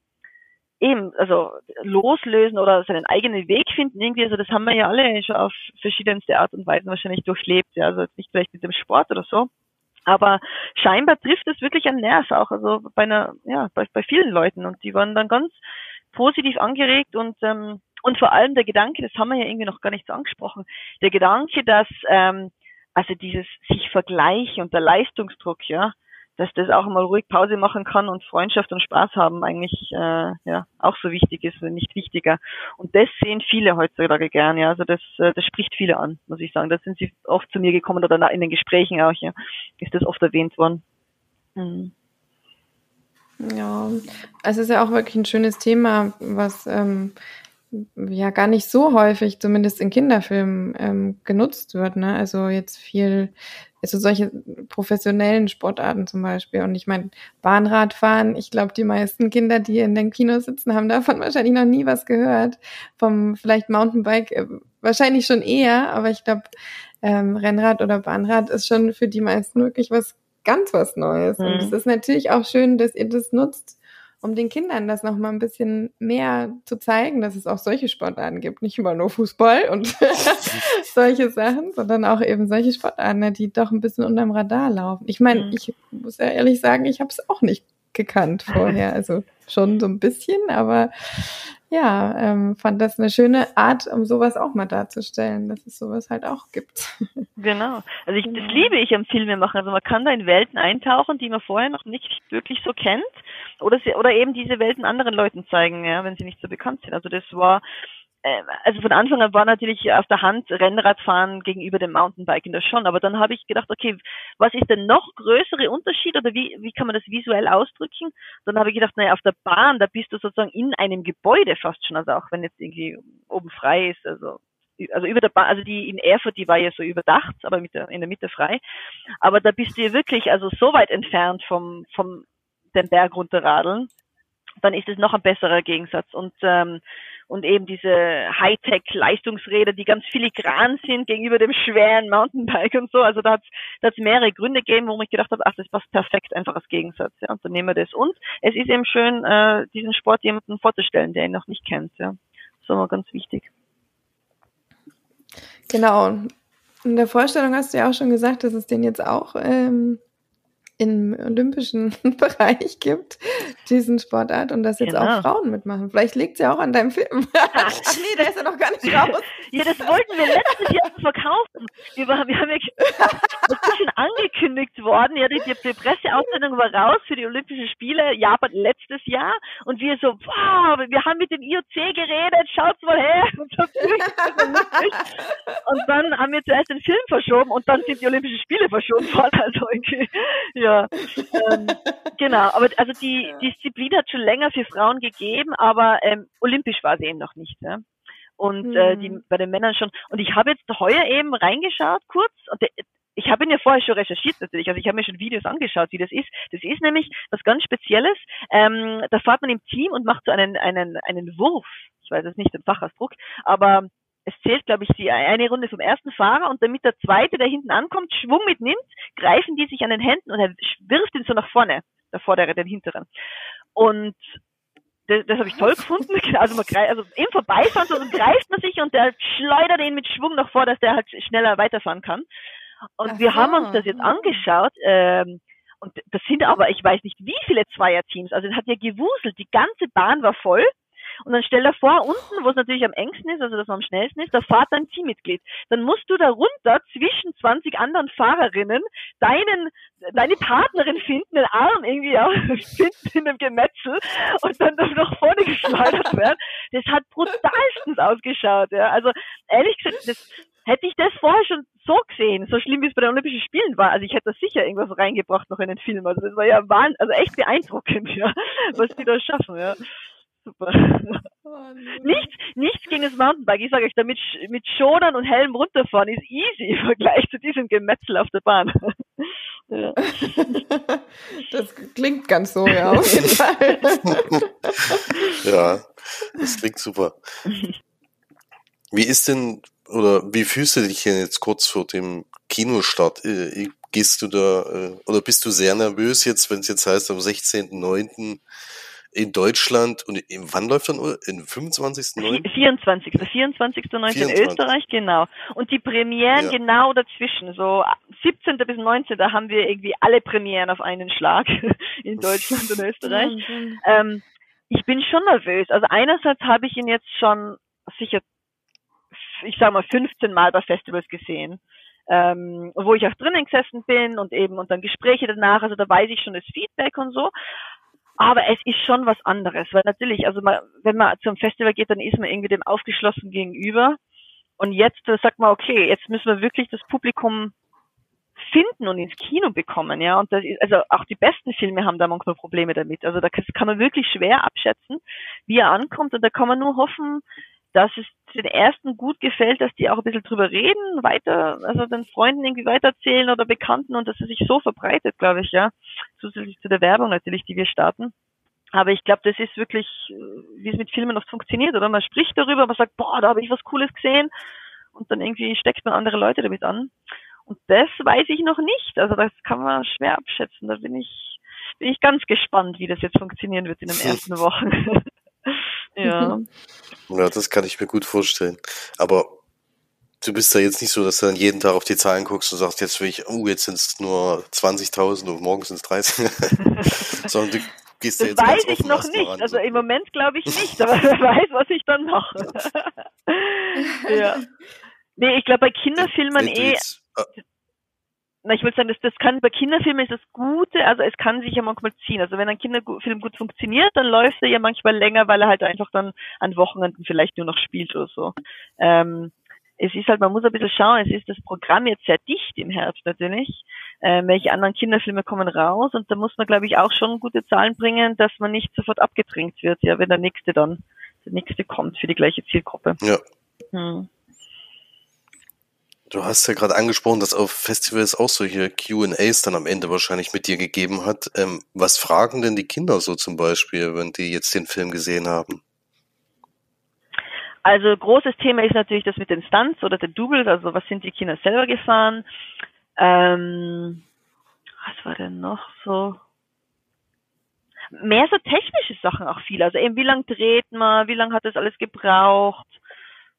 eben, also loslösen oder seinen eigenen Weg finden irgendwie, also das haben wir ja alle schon auf verschiedenste Art und Weisen wahrscheinlich durchlebt, ja, also nicht vielleicht mit dem Sport oder so. Aber scheinbar trifft es wirklich einen Nerv auch, also bei einer, ja, bei, bei vielen Leuten. Und die waren dann ganz positiv angeregt und ähm, und vor allem der Gedanke, das haben wir ja irgendwie noch gar nicht so angesprochen, der Gedanke, dass ähm, also dieses sich vergleichen und der Leistungsdruck, ja, dass das auch mal ruhig Pause machen kann und Freundschaft und Spaß haben eigentlich äh, ja auch so wichtig ist, wenn nicht wichtiger. Und das sehen viele heutzutage gern, ja. Also das, äh, das spricht viele an, muss ich sagen. Da sind sie oft zu mir gekommen oder in den Gesprächen auch, ja, ist das oft erwähnt worden. Mhm. Ja, es ist ja auch wirklich ein schönes Thema, was ähm, ja gar nicht so häufig, zumindest in Kinderfilmen, ähm, genutzt wird. Ne? Also jetzt viel also solche professionellen Sportarten zum Beispiel. Und ich meine, Bahnradfahren, ich glaube, die meisten Kinder, die in den Kinos sitzen, haben davon wahrscheinlich noch nie was gehört. Vom vielleicht Mountainbike äh, wahrscheinlich schon eher, aber ich glaube, ähm, Rennrad oder Bahnrad ist schon für die meisten wirklich was ganz was Neues. Mhm. Und es ist natürlich auch schön, dass ihr das nutzt, um den Kindern das noch mal ein bisschen mehr zu zeigen, dass es auch solche Sportarten gibt, nicht immer nur Fußball und solche Sachen, sondern auch eben solche Sportarten, die doch ein bisschen unterm Radar laufen. Ich meine, mhm. ich muss ja ehrlich sagen, ich habe es auch nicht gekannt vorher, also schon so ein bisschen, aber ja, ähm, fand das eine schöne Art, um sowas auch mal darzustellen, dass es sowas halt auch gibt. Genau. Also ich, das liebe ich am Filme machen. Also man kann da in Welten eintauchen, die man vorher noch nicht wirklich so kennt, oder sie, oder eben diese Welten anderen Leuten zeigen, ja, wenn sie nicht so bekannt sind. Also das war ähm, also von Anfang an war natürlich auf der Hand Rennradfahren gegenüber dem Mountainbiken das schon, aber dann habe ich gedacht, okay, was ist der noch größere Unterschied oder wie, wie kann man das visuell ausdrücken? Dann habe ich gedacht, naja, auf der Bahn, da bist du sozusagen in einem Gebäude fast schon, also auch wenn jetzt irgendwie oben frei ist, also also über der Bahn, also die in Erfurt, die war ja so überdacht, aber mit der, in der Mitte frei. Aber da bist du ja wirklich also so weit entfernt vom, vom den Berg runterradeln, dann ist es noch ein besserer Gegensatz. Und ähm, und eben diese Hightech-Leistungsräder, die ganz filigran sind gegenüber dem schweren Mountainbike und so. Also da hat es mehrere Gründe gegeben, wo ich gedacht habe, ach, das passt perfekt einfach als Gegensatz. Ja, und dann nehmen wir das. Und es ist eben schön, äh, diesen Sport jemanden vorzustellen, der ihn noch nicht kennt. Ja, das war mal ganz wichtig. Genau. In der Vorstellung hast du ja auch schon gesagt, dass es den jetzt auch ähm, im olympischen Bereich gibt, diesen Sportart und dass jetzt genau. auch Frauen mitmachen. Vielleicht liegt es ja auch an deinem Film. Ach nee, der ist ja noch gar nicht raus. ja, das wollten wir letztes Jahr verkaufen. Wir, wir haben ja, das ist schon angekündigt worden. Ja, die, die Presseaussendung war raus für die Olympischen Spiele Japan letztes Jahr und wir so, wow, wir haben mit dem IOC geredet, schaut's mal her. Und, und dann haben wir zuerst den Film verschoben und dann sind die Olympischen Spiele verschoben worden. Also, okay, ja ähm, Genau, aber also die ja. Disziplin hat schon länger für Frauen gegeben, aber ähm, olympisch war sie eben noch nicht. Ja? Und mhm. äh, die mhm. bei den Männern schon. Und ich habe jetzt heuer eben reingeschaut kurz und der, ich habe ihn ja vorher schon recherchiert natürlich, also ich habe mir schon Videos angeschaut, wie das ist. Das ist nämlich was ganz Spezielles. Ähm, da fährt man im Team und macht so einen, einen, einen Wurf. Ich weiß es nicht, im Fachausdruck, aber es zählt, glaube ich, die eine Runde vom ersten Fahrer und damit der zweite, der hinten ankommt, Schwung mitnimmt, greifen die sich an den Händen und er wirft ihn so nach vorne, der vordere, den hinteren. Und das, das habe ich toll gefunden. Also, man greift, also im Vorbeifahren so greift man sich und der schleudert ihn mit Schwung nach vor, dass der halt schneller weiterfahren kann. Und Ach wir haben uns das jetzt angeschaut. Ähm, und das sind aber, ich weiß nicht, wie viele Zweierteams. Also es hat ja gewuselt. Die ganze Bahn war voll. Und dann stell dir vor, unten, wo es natürlich am engsten ist, also das am schnellsten ist, da fahrt dein Teammitglied. Dann musst du da runter zwischen 20 anderen Fahrerinnen deinen, deine Partnerin finden, den Arm irgendwie auch finden in einem Gemetzel und dann nach vorne geschleudert werden. Das hat brutalstens ausgeschaut, ja. Also, ehrlich gesagt, das, hätte ich das vorher schon so gesehen, so schlimm wie es bei den Olympischen Spielen war, also ich hätte da sicher irgendwas reingebracht noch in den Film. Also das war ja wahnsinn, also echt beeindruckend, ja, was die da schaffen, ja. Super. Oh, nichts, nichts gegen das Mountainbike. Ich sage euch, damit mit Schonern und Helm runterfahren ist easy im Vergleich zu diesem Gemetzel auf der Bahn. Ja. Das klingt ganz so, ja, auf jeden Fall. Ja, das klingt super. Wie ist denn, oder wie fühlst du dich denn jetzt kurz vor dem Kinostart? Äh, gehst du da, äh, oder bist du sehr nervös jetzt, wenn es jetzt heißt, am 16.09 in Deutschland und in, wann läuft dann in 25.9. 24. 24.9. in Österreich, genau. Und die Premieren ja. genau dazwischen, so 17. bis 19. Da haben wir irgendwie alle Premieren auf einen Schlag in Deutschland und Österreich. ähm, ich bin schon nervös. Also einerseits habe ich ihn jetzt schon sicher, ich sag mal 15 Mal bei Festivals gesehen. Ähm, wo ich auch drinnen gesessen bin und eben und dann Gespräche danach, also da weiß ich schon das Feedback und so. Aber es ist schon was anderes, weil natürlich, also man, wenn man zum Festival geht, dann ist man irgendwie dem aufgeschlossen gegenüber. Und jetzt sagt man, okay, jetzt müssen wir wirklich das Publikum finden und ins Kino bekommen, ja. Und das ist, also auch die besten Filme haben da manchmal Probleme damit. Also da kann man wirklich schwer abschätzen, wie er ankommt. Und da kann man nur hoffen, dass es den ersten gut gefällt, dass die auch ein bisschen drüber reden, weiter, also den Freunden irgendwie weiterzählen oder Bekannten und dass es sich so verbreitet, glaube ich, ja. Zusätzlich zu der Werbung natürlich, die wir starten. Aber ich glaube, das ist wirklich, wie es mit Filmen oft funktioniert, oder? Man spricht darüber, man sagt, boah, da habe ich was Cooles gesehen und dann irgendwie steckt man andere Leute damit an. Und das weiß ich noch nicht. Also das kann man schwer abschätzen. Da bin ich, bin ich ganz gespannt, wie das jetzt funktionieren wird in den ersten Wochen. Ja. Ja, das kann ich mir gut vorstellen. Aber du bist da jetzt nicht so, dass du dann jeden Tag auf die Zahlen guckst und sagst, jetzt will ich, oh, jetzt sind es nur 20.000 und morgen sind es 30. Sondern du gehst da jetzt weiß ganz ich noch nicht. Ran. Also im Moment glaube ich nicht, aber wer weiß, was ich dann mache. ja. Nee, ich glaube bei Kinderfilmen eh. Jetzt, äh, na, ich würde sagen, das, das kann bei Kinderfilmen ist das Gute, also es kann sich ja manchmal ziehen. Also wenn ein Kinderfilm gut funktioniert, dann läuft er ja manchmal länger, weil er halt einfach dann an Wochenenden vielleicht nur noch spielt oder so. Ähm, es ist halt, man muss ein bisschen schauen, es ist das Programm jetzt sehr dicht im Herbst natürlich. Ähm, welche anderen Kinderfilme kommen raus und da muss man, glaube ich, auch schon gute Zahlen bringen, dass man nicht sofort abgedrängt wird, ja, wenn der nächste dann, der nächste kommt für die gleiche Zielgruppe. Ja. Hm. Du hast ja gerade angesprochen, dass auf Festivals auch solche QAs dann am Ende wahrscheinlich mit dir gegeben hat. Ähm, was fragen denn die Kinder so zum Beispiel, wenn die jetzt den Film gesehen haben? Also großes Thema ist natürlich das mit den Stunts oder den Doubles, also was sind die Kinder selber gefahren. Ähm, was war denn noch so? Mehr so technische Sachen auch viel. Also eben wie lang dreht man, wie lange hat das alles gebraucht,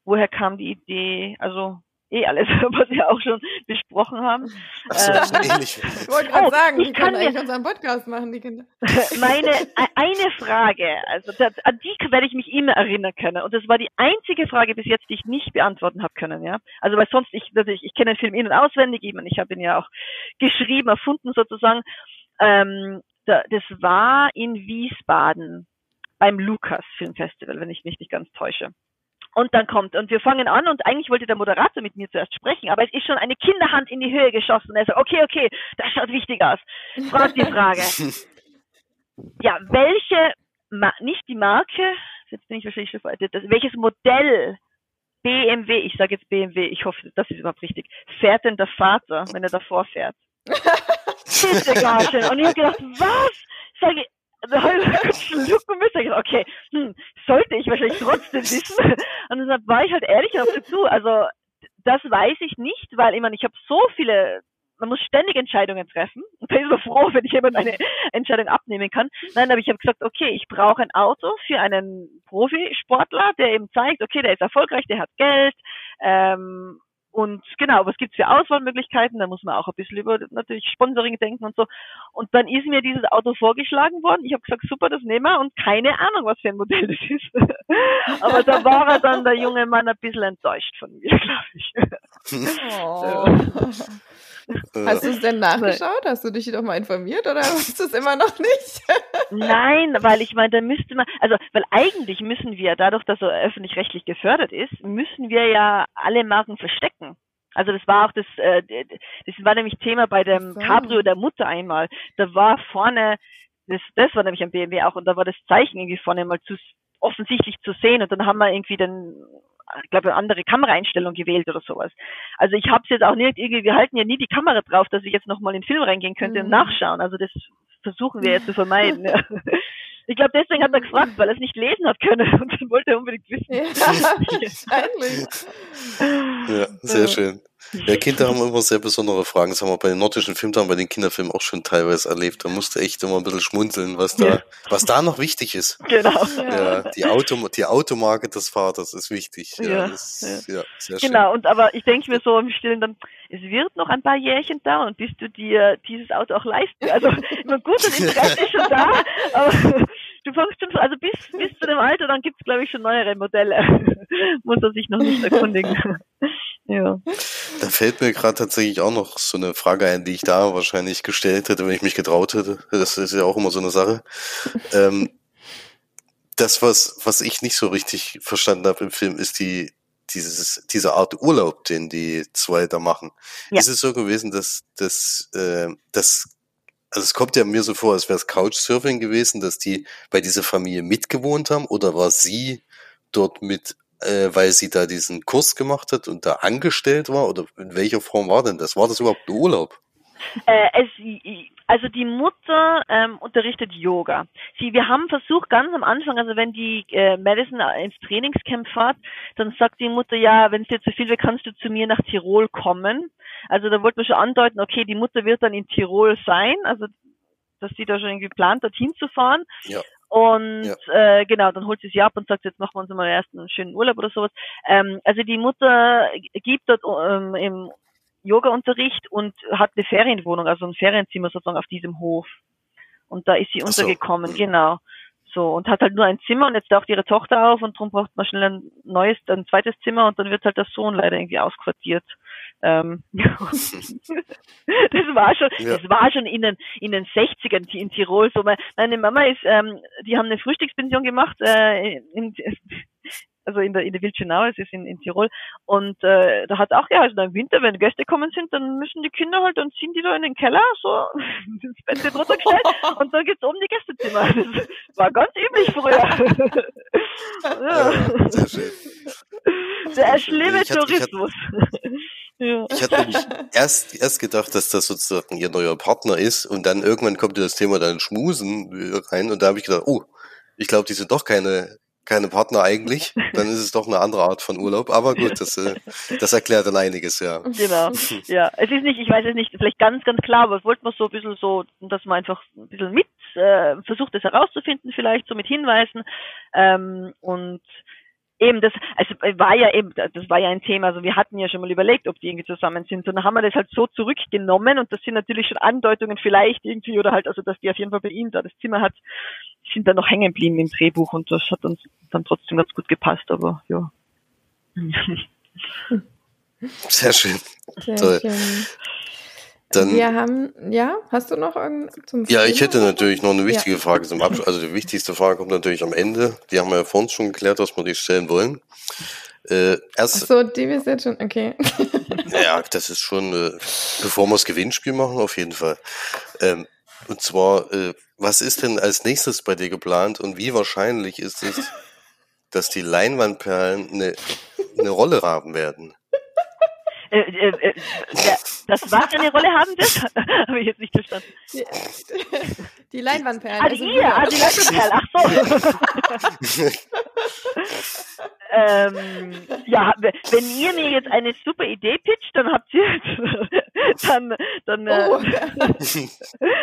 woher kam die Idee? Also eh alles, was wir auch schon besprochen haben. Ach so, ähm, ähnlich. Ich wollte gerade oh, sagen, ich kann eigentlich unseren Podcast machen, die Kinder. Meine, e, eine Frage, also das, an die werde ich mich immer erinnern können. Und das war die einzige Frage bis jetzt, die ich nicht beantworten habe können, ja. Also weil sonst, ich, natürlich, ich kenne den Film in- und auswendig, ich, ich habe ihn ja auch geschrieben, erfunden sozusagen. Ähm, da, das war in Wiesbaden beim Lukas Filmfestival, wenn ich mich nicht ganz täusche. Und dann kommt, und wir fangen an und eigentlich wollte der Moderator mit mir zuerst sprechen, aber es ist schon eine Kinderhand in die Höhe geschossen. Er sagt, okay, okay, das schaut wichtig aus. Fragt die Frage. ja, welche, nicht die Marke, jetzt bin ich wahrscheinlich schon veraltet, welches Modell BMW, ich sage jetzt BMW, ich hoffe, das ist überhaupt richtig, fährt denn der Vater, wenn er davor fährt? Bitte. Und ich habe gedacht, was? Sag ich, ich schlucken müssen. Ich okay, hm, sollte ich wahrscheinlich trotzdem wissen. Und deshalb war ich halt ehrlich dazu. Also das weiß ich nicht, weil ich meine, ich habe so viele man muss ständig Entscheidungen treffen. Und bin so froh, wenn ich jemand eine Entscheidung abnehmen kann. Nein, aber ich habe gesagt, okay, ich brauche ein Auto für einen Profisportler, der eben zeigt, okay, der ist erfolgreich, der hat Geld, ähm, und genau, was gibt's für Auswahlmöglichkeiten? Da muss man auch ein bisschen über natürlich Sponsoring denken und so. Und dann ist mir dieses Auto vorgeschlagen worden. Ich habe gesagt, super, das nehmen wir und keine Ahnung, was für ein Modell das ist. Aber da war er dann der junge Mann ein bisschen enttäuscht von mir, glaube ich. Oh. Hast du es denn nachgeschaut? Hast du dich doch mal informiert oder weißt du es immer noch nicht? Nein, weil ich meine, da müsste man, also weil eigentlich müssen wir, dadurch, dass er öffentlich-rechtlich gefördert ist, müssen wir ja alle Marken verstecken. Also das war auch das, äh, das war nämlich Thema bei dem so. Cabrio der Mutter einmal. Da war vorne, das, das war nämlich am BMW auch, und da war das Zeichen irgendwie vorne mal zu offensichtlich zu sehen und dann haben wir irgendwie den ich glaube, eine andere Kameraeinstellung gewählt oder sowas. Also ich habe es jetzt auch nicht irgendwie, wir halten ja nie die Kamera drauf, dass ich jetzt nochmal in den Film reingehen könnte mhm. und nachschauen. Also das versuchen wir jetzt zu vermeiden. Ich glaube, deswegen hat er gefragt, weil er es nicht lesen hat können und dann wollte er unbedingt wissen. Ja, wahrscheinlich. ja, sehr schön. Ja, Kinder haben immer sehr besondere Fragen. Das haben wir bei den nordischen Filmtagen, bei den Kinderfilmen auch schon teilweise erlebt. Da musste echt immer ein bisschen schmunzeln, was da, ja. was da noch wichtig ist. Genau. Ja, die, Auto, die Automarke des Vaters ist wichtig. Ja, das, ja. sehr schön. Genau, und aber ich denke mir so im Stillen dann, es wird noch ein paar Jährchen dauern, bis du dir dieses Auto auch leisten. Also, immer gut, das Interesse ist schon da, aber du fängst schon, also bis, bis zu dem Alter, dann gibt's glaube ich, schon neuere Modelle. Muss er sich noch nicht erkundigen. Ja. Da fällt mir gerade tatsächlich auch noch so eine Frage ein, die ich da wahrscheinlich gestellt hätte, wenn ich mich getraut hätte. Das ist ja auch immer so eine Sache. ähm, das, was, was ich nicht so richtig verstanden habe im Film, ist die, dieses, diese Art Urlaub, den die zwei da machen. Ja. Ist es so gewesen, dass, dass, äh, dass also es kommt ja mir so vor, als wäre es Couchsurfing gewesen, dass die bei dieser Familie mitgewohnt haben oder war sie dort mit, äh, weil sie da diesen Kurs gemacht hat und da angestellt war oder in welcher Form war denn das? War das überhaupt ein Urlaub? Äh, es, also die Mutter ähm, unterrichtet Yoga. Sie, wir haben versucht ganz am Anfang, also wenn die äh, Madison ins Trainingscamp fährt, dann sagt die Mutter, ja, wenn es dir zu viel wird, kannst du zu mir nach Tirol kommen. Also da wollten wir schon andeuten, okay, die Mutter wird dann in Tirol sein, also dass sie da schon irgendwie plant, dorthin zu fahren. Ja. Und ja. äh, genau, dann holt sie sie ab und sagt, jetzt machen wir uns mal erst einen schönen Urlaub oder sowas. Ähm, also die Mutter gibt dort ähm, im Yoga-Unterricht und hat eine Ferienwohnung, also ein Ferienzimmer sozusagen auf diesem Hof. Und da ist sie untergekommen, so. genau. So, und hat halt nur ein Zimmer und jetzt taucht ihre Tochter auf und darum braucht man schnell ein neues, ein zweites Zimmer und dann wird halt der Sohn leider irgendwie ausquartiert. Ähm, das war schon, ja. das war schon in den, in den 60ern in Tirol so. Meine Mama ist, ähm, die haben eine Frühstückspension gemacht, äh, in, also in der, in der Wildschenau, es ist in, in Tirol. Und äh, da hat auch geheißen, im Winter, wenn Gäste kommen sind, dann müssen die Kinder halt, dann ziehen die da in den Keller, so ins Bett wird runtergestellt und dann geht's um die Gästezimmer. Das war ganz üblich früher. ja. Sehr schön. Der schlimme ich Tourismus. Ja. Ich hatte nämlich erst, erst gedacht, dass das sozusagen ihr neuer Partner ist und dann irgendwann kommt das Thema dann Schmusen rein und da habe ich gedacht, oh, ich glaube, die sind doch keine keine Partner eigentlich, dann ist es doch eine andere Art von Urlaub. Aber gut, das, äh, das erklärt dann einiges, ja. Genau. Ja, es ist nicht, ich weiß es nicht, vielleicht ganz, ganz klar, aber es wollte man so ein bisschen so, dass man einfach ein bisschen mit äh, versucht, das herauszufinden, vielleicht so mit Hinweisen. Ähm, und Eben, das, also war ja eben, das war ja ein Thema, also wir hatten ja schon mal überlegt, ob die irgendwie zusammen sind, und dann haben wir das halt so zurückgenommen und das sind natürlich schon Andeutungen vielleicht irgendwie oder halt, also dass die auf jeden Fall bei ihm da das Zimmer hat, sind dann noch hängen geblieben im Drehbuch und das hat uns dann trotzdem ganz gut gepasst, aber ja. Sehr schön. Sehr Toll. Schön. Dann, wir haben, ja, hast du noch irgend zum Ja, ich hätte natürlich noch eine wichtige ja. Frage zum Abschluss. Also die wichtigste Frage kommt natürlich am Ende. Die haben wir ja vorhin schon geklärt, dass wir die stellen wollen. Äh, erst, Ach so, die ist jetzt schon, okay. ja, das ist schon, äh, bevor wir das Gewinnspiel machen, auf jeden Fall. Ähm, Und zwar, äh, was ist denn als nächstes bei dir geplant und wie wahrscheinlich ist es, dass die Leinwandperlen eine, eine Rolle haben werden? Äh, äh, äh, das war eine Rolle haben das? Habe ich jetzt nicht verstanden. Die, die Leinwandperlen. Also, also ihr, also die Leinwandperlen, ach so. ähm, ja, wenn ihr mir jetzt eine super Idee pitcht, dann habt ihr dann dann äh, oh.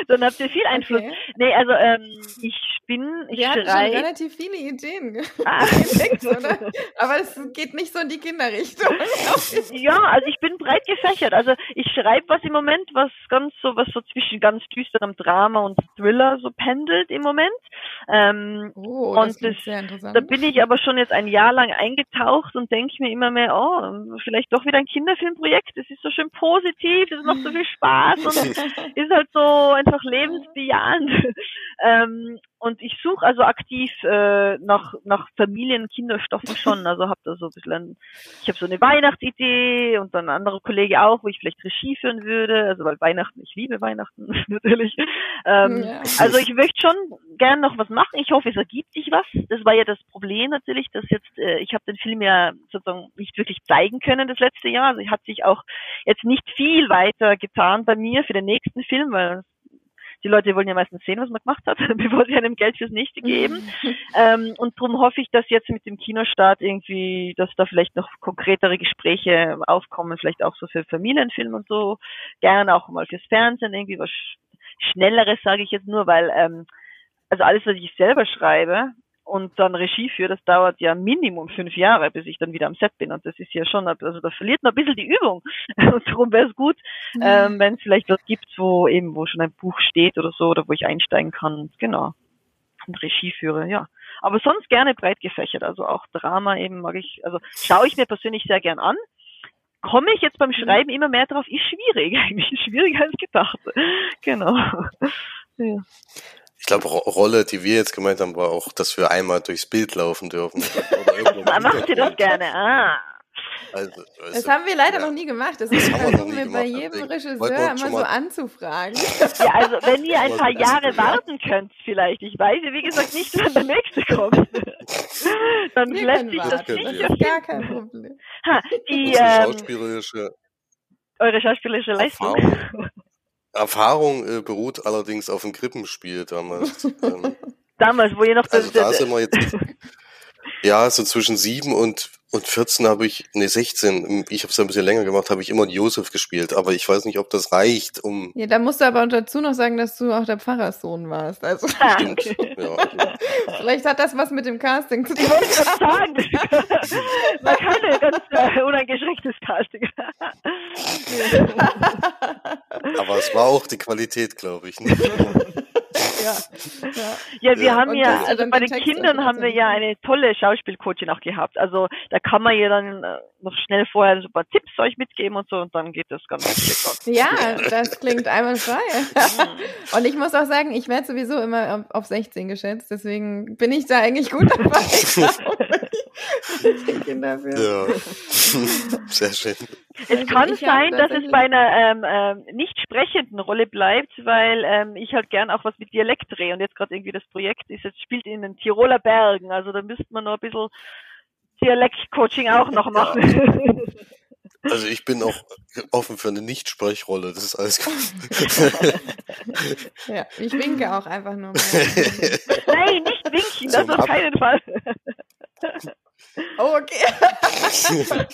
dann habt ihr viel Einfluss. Okay. Nee, also ähm, ich bin ich Wir schrei relativ viele Ideen. Ah. Aber es geht nicht so in die Kinderrichtung. ja, also ich bin breit gefächert. Also ich schreibe was im Moment, was ganz so was so zwischen ganz düsterem Drama und Thriller so pendelt im Moment. Ähm, oh, das und das, sehr interessant. da bin ich aber schon jetzt ein Jahr lang eingetaucht und denke mir immer mehr, oh, vielleicht doch wieder ein Kinderfilmprojekt. Das ist so schön positiv, das macht so viel Spaß und ist halt so einfach lebensbejahend. ähm, und ich suche also aktiv äh, nach, nach Familien-Kinderstoffen schon. Also habe da so ein bisschen, ich habe so eine Weihnachtsidee und dann ein anderer Kollege auch, wo ich vielleicht Regie führen würde. Also weil Weihnachten, ich liebe Weihnachten natürlich. Ähm, ja. Also ich möchte schon gern noch was machen. Ich hoffe, es ergibt sich was. Das war ja das Problem natürlich, dass jetzt, äh, ich habe den Film ja sozusagen nicht wirklich zeigen können das letzte Jahr. Also hat sich auch jetzt nicht viel weiter getan bei mir für den nächsten Film, weil die Leute wollen ja meistens sehen, was man gemacht hat, bevor sie einem Geld fürs nächste geben. ähm, und darum hoffe ich, dass jetzt mit dem Kinostart irgendwie, dass da vielleicht noch konkretere Gespräche aufkommen, vielleicht auch so für Familienfilm und so, gerne auch mal fürs Fernsehen, irgendwie was Schnelleres, sage ich jetzt nur, weil ähm, also alles, was ich selber schreibe, und dann Regie führe, das dauert ja Minimum fünf Jahre, bis ich dann wieder am Set bin. Und das ist ja schon, also da verliert man ein bisschen die Übung. Und darum wäre es gut, mhm. ähm, wenn es vielleicht was gibt, wo eben, wo schon ein Buch steht oder so, oder wo ich einsteigen kann. Genau. Und Regie führe, ja. Aber sonst gerne breit gefächert. Also auch Drama eben mag ich, also schaue ich mir persönlich sehr gern an. Komme ich jetzt beim mhm. Schreiben immer mehr drauf, ist schwierig eigentlich. Schwieriger als gedacht. Genau. Ja. Ich glaube, Rolle, die wir jetzt gemeint haben, war auch, dass wir einmal durchs Bild laufen dürfen. Oder Macht ihr das gerne? Ah. Also, also, das haben wir leider ja. noch nie gemacht. Das, das versuchen wir bei jedem Regisseur immer so anzufragen. Ja, also wenn ihr ein paar Jahre warten könnt, vielleicht. Ich weiß ja, wie gesagt, nicht, wann der nächste kommt. Dann wir lässt sich das nicht. Das ist gar kein Problem. Ha, die, ähm, schauspielerische eure schauspielerische Leistung. Erfahrung. Äh, beruht allerdings auf dem Krippenspiel damals. ähm, damals, wo ihr noch... Also da sind wir jetzt... Ja, so zwischen sieben und, und 14 habe ich, nee, 16, ich habe es ein bisschen länger gemacht, habe ich immer Josef gespielt, aber ich weiß nicht, ob das reicht, um. Ja, da musst du aber dazu noch sagen, dass du auch der Pfarrerssohn warst. Also Stimmt, ja. Vielleicht hat das was mit dem Casting zu tun. Ich wollte sagen, man kann ja ganz äh, uneingeschränktes Casting. aber es war auch die Qualität, glaube ich. Ne? Ja, ja. wir ja, haben ja, also bei den Kindern haben wir ja eine tolle Schauspielcoachin auch gehabt. Also da kann man ja dann äh, noch schnell vorher so ein paar Tipps euch mitgeben und so und dann geht das ganz schick. Ja, das klingt einwandfrei. Mhm. und ich muss auch sagen, ich werde sowieso immer auf 16 geschätzt, deswegen bin ich da eigentlich gut dabei. ja. Sehr schön. Es also kann sein, dass es bei einer ähm, ähm, nicht sprechenden Rolle bleibt, weil ähm, ich halt gern auch was mit Dialekt drehe und jetzt gerade irgendwie das Projekt ist, jetzt spielt in den Tiroler Bergen, also da müsste man noch ein bisschen Dialektcoaching auch noch machen. Ja. Also ich bin auch offen für eine Nichtsprechrolle, das ist alles gut. ja, ich winke auch einfach nur. Nein, nicht winken, das auf keinen Fall. Oh, okay.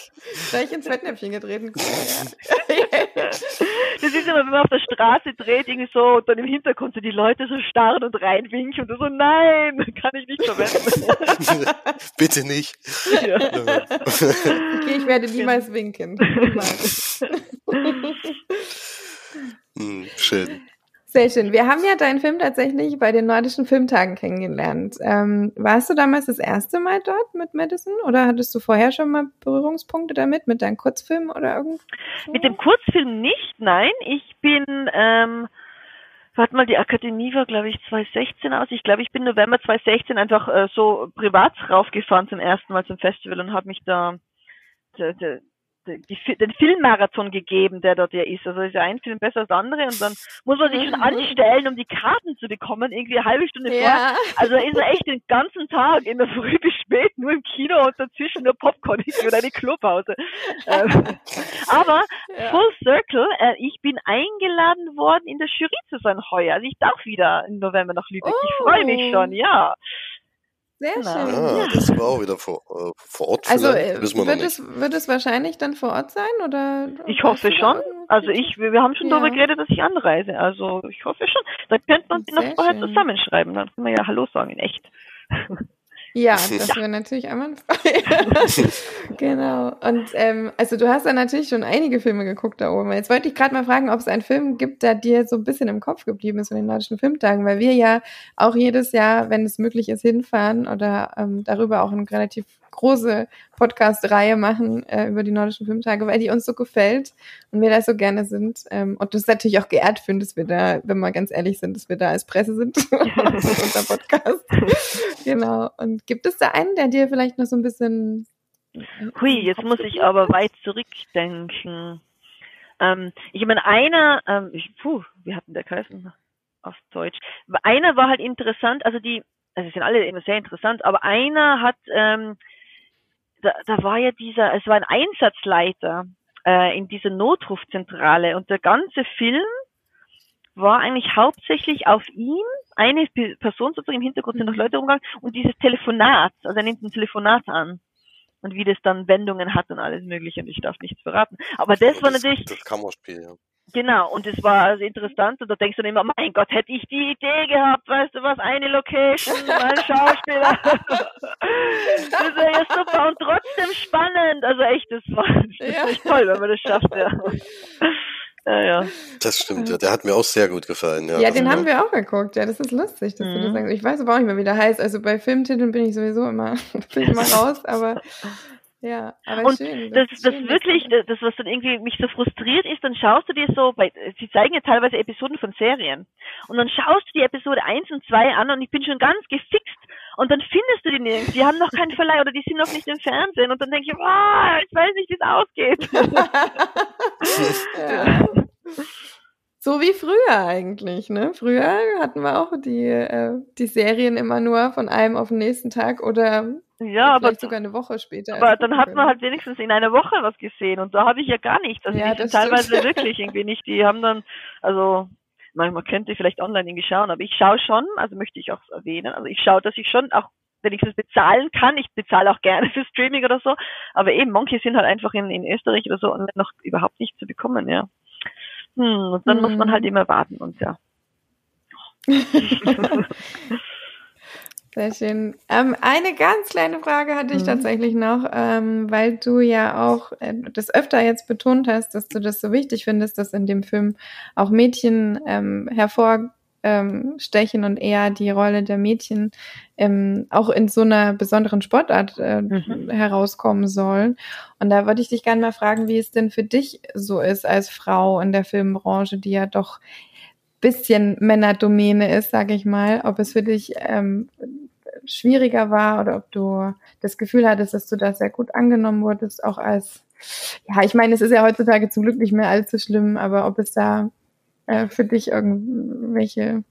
da ich ins Fettnäpfchen getreten. das ist immer, wenn man auf der Straße dreht, irgendwie so, und dann im Hintergrund sind die Leute so starren und reinwinken und so, nein, kann ich nicht verwenden. Bitte nicht. Ja. okay, ich werde niemals winken. Niemals. hm, schön. Sehr schön. Wir haben ja deinen Film tatsächlich bei den Nordischen Filmtagen kennengelernt. Ähm, warst du damals das erste Mal dort mit Madison oder hattest du vorher schon mal Berührungspunkte damit, mit deinem Kurzfilm oder irgendwas? Mit dem Kurzfilm nicht, nein. Ich bin, ähm, warte mal, die Akademie war, glaube ich, 2016 aus. Ich glaube, ich bin November 2016 einfach äh, so privat raufgefahren zum ersten Mal zum Festival und habe mich da die, den Filmmarathon gegeben, der dort ja ist. Also ist ja ein Film besser als der andere und dann muss man sich schon anstellen, um die Karten zu bekommen, irgendwie eine halbe Stunde ja. vorher. Also ist er echt den ganzen Tag, in der Früh bis spät, nur im Kino und dazwischen nur Popcorn oder eine Klopause. Ähm, aber ja. Full Circle, äh, ich bin eingeladen worden, in der Jury zu sein heuer. Also ich darf wieder im November nach Lübeck. Oh. Ich freue mich schon, ja. Sehr genau. schön. Ah, ja. das war auch wieder vor, äh, vor Ort. Also äh, wird, es, wird es wahrscheinlich dann vor Ort sein oder? Ich hoffe schon. Also ich, wir haben schon ja. darüber geredet, dass ich anreise. Also ich hoffe schon. Da könnte man die noch vorher zusammenschreiben. Dann können wir ja Hallo sagen in echt. Ja, das wäre natürlich einwandfrei. genau. Und ähm, also du hast ja natürlich schon einige Filme geguckt da oben. Jetzt wollte ich gerade mal fragen, ob es einen Film gibt, der dir so ein bisschen im Kopf geblieben ist von den nordischen Filmtagen, weil wir ja auch jedes Jahr, wenn es möglich ist, hinfahren oder ähm, darüber auch ein relativ große Podcast-Reihe machen äh, über die nordischen Filmtage, weil die uns so gefällt und wir da so gerne sind. Ähm, und das natürlich auch geehrt finden, dass wir da, wenn wir ganz ehrlich sind, dass wir da als Presse sind. unser Podcast. genau. Und gibt es da einen, der dir vielleicht noch so ein bisschen. Äh, Hui, jetzt muss ich aber weit zurückdenken. Ähm, ich meine, einer, ähm, ich, puh, wie hatten der geheißen auf Deutsch? Einer war halt interessant, also die, also sind alle immer sehr interessant, aber einer hat ähm, da, da war ja dieser, es war ein Einsatzleiter äh, in dieser Notrufzentrale und der ganze Film war eigentlich hauptsächlich auf ihm, eine Person sozusagen im Hintergrund sind noch Leute umgegangen und dieses Telefonat, also er nimmt ein Telefonat an und wie das dann Wendungen hat und alles mögliche und ich darf nichts verraten. Aber das, das war natürlich... Das Kammerspiel, ja. Genau, und es war also interessant und da denkst du dann immer, mein Gott, hätte ich die Idee gehabt, weißt du was, eine Location, ein Schauspieler. das wäre ja super und trotzdem spannend. Also echt, das war das ja. echt toll, wenn man das schafft, ja. Ja, ja. Das stimmt, ja. Der hat mir auch sehr gut gefallen. Ja, ja den also, haben wir auch geguckt. Ja, das ist lustig, dass mhm. du das mhm. sagst. Ich weiß aber auch nicht mehr, wie der heißt. Also bei Filmtiteln bin ich sowieso immer, bin ich mal raus, aber ja, aber und schön. Das, das, das wirklich, das, das, was dann irgendwie mich so frustriert ist, dann schaust du dir so, bei, sie zeigen ja teilweise Episoden von Serien. Und dann schaust du die Episode 1 und 2 an und ich bin schon ganz gefixt. Und dann findest du die nirgends. Die haben noch keinen Verleih oder die sind noch nicht im Fernsehen. Und dann denke ich, oh, ich weiß nicht, wie es ausgeht. ja. So wie früher eigentlich, ne? Früher hatten wir auch die, äh, die Serien immer nur von einem auf den nächsten Tag oder ja, aber sogar eine Woche später. Aber dann hat man halt wenigstens in einer Woche was gesehen und da habe ich ja gar nichts. Also ja, die teilweise stimmt. wirklich irgendwie nicht. Die haben dann, also manchmal könnte ich vielleicht online irgendwie schauen, aber ich schaue schon, also möchte ich auch erwähnen, also ich schaue, dass ich schon auch wenigstens bezahlen kann. Ich bezahle auch gerne für Streaming oder so, aber eben manche sind halt einfach in, in Österreich oder so und noch überhaupt nicht zu bekommen, ja. Hm, und dann hm. muss man halt hm. immer warten und ja. Sehr schön. Ähm, eine ganz kleine Frage hatte ich mhm. tatsächlich noch, ähm, weil du ja auch äh, das öfter jetzt betont hast, dass du das so wichtig findest, dass in dem Film auch Mädchen ähm, hervorstechen und eher die Rolle der Mädchen ähm, auch in so einer besonderen Sportart äh, mhm. herauskommen sollen. Und da wollte ich dich gerne mal fragen, wie es denn für dich so ist als Frau in der Filmbranche, die ja doch bisschen Männerdomäne ist, sage ich mal, ob es für dich ähm, schwieriger war oder ob du das Gefühl hattest, dass du da sehr gut angenommen wurdest, auch als, ja, ich meine, es ist ja heutzutage zum Glück nicht mehr allzu schlimm, aber ob es da äh, für dich irgendwelche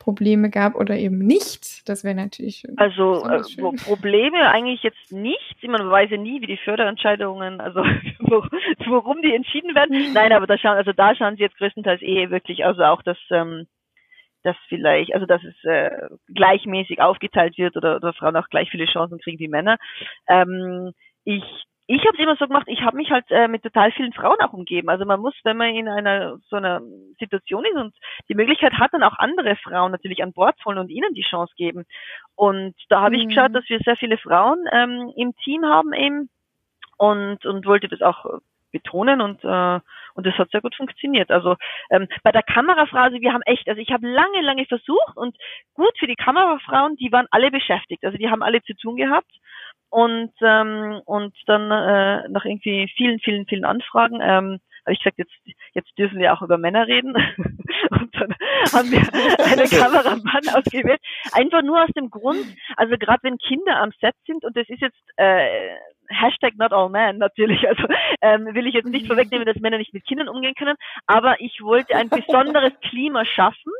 Probleme gab oder eben nicht. Das wäre natürlich schön. Also äh, Probleme eigentlich jetzt nicht. Man weiß ja nie, wie die Förderentscheidungen, also worum die entschieden werden. Nein, aber da schauen, also da schauen sie jetzt größtenteils eh wirklich, also auch das ähm, dass vielleicht, also dass es äh, gleichmäßig aufgeteilt wird oder, oder Frauen auch gleich viele Chancen kriegen wie Männer. Ähm, ich ich habe es immer so gemacht, ich habe mich halt äh, mit total vielen Frauen auch umgeben. Also man muss, wenn man in einer so einer Situation ist und die Möglichkeit hat, dann auch andere Frauen natürlich an Bord holen und ihnen die Chance geben. Und da habe mhm. ich geschaut, dass wir sehr viele Frauen ähm, im Team haben eben und und wollte das auch betonen und äh, und das hat sehr gut funktioniert. Also ähm, bei der Kamerafrau, also wir haben echt, also ich habe lange, lange versucht und gut für die Kamerafrauen, die waren alle beschäftigt, also die haben alle zu tun gehabt. Und ähm, und dann äh, nach irgendwie vielen, vielen, vielen Anfragen ähm, habe ich gesagt, jetzt jetzt dürfen wir auch über Männer reden. Und dann haben wir eine Kameramann ausgewählt, einfach nur aus dem Grund, also gerade wenn Kinder am Set sind und das ist jetzt äh, Hashtag not all men natürlich. Also ähm, will ich jetzt nicht vorwegnehmen, dass Männer nicht mit Kindern umgehen können, aber ich wollte ein besonderes Klima schaffen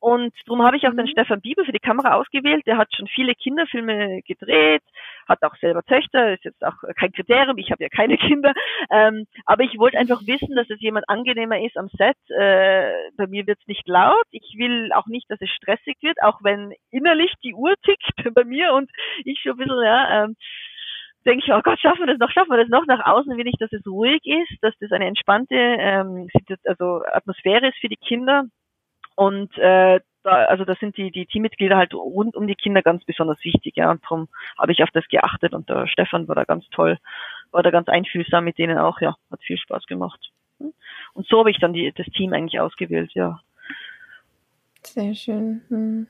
und darum habe ich auch den mhm. Stefan Bieber für die Kamera ausgewählt. Der hat schon viele Kinderfilme gedreht, hat auch selber Töchter, ist jetzt auch kein Kriterium, ich habe ja keine Kinder. Ähm, aber ich wollte einfach wissen, dass es jemand angenehmer ist am Set. Äh, bei mir wird es nicht laut. Ich will auch nicht, dass es stressig wird, auch wenn innerlich die Uhr tickt bei mir und ich schon ein bisschen, ja, ähm, denke ich, oh Gott, schaffen wir das noch, schaffen wir das noch. Nach außen will ich, dass es ruhig ist, dass das eine entspannte ähm, also Atmosphäre ist für die Kinder. Und äh, da, also da sind die, die Teammitglieder halt rund um die Kinder ganz besonders wichtig, ja. Und darum habe ich auf das geachtet und der Stefan war da ganz toll, war da ganz einfühlsam mit denen auch, ja, hat viel Spaß gemacht. Und so habe ich dann die, das Team eigentlich ausgewählt, ja. Sehr schön. Hm.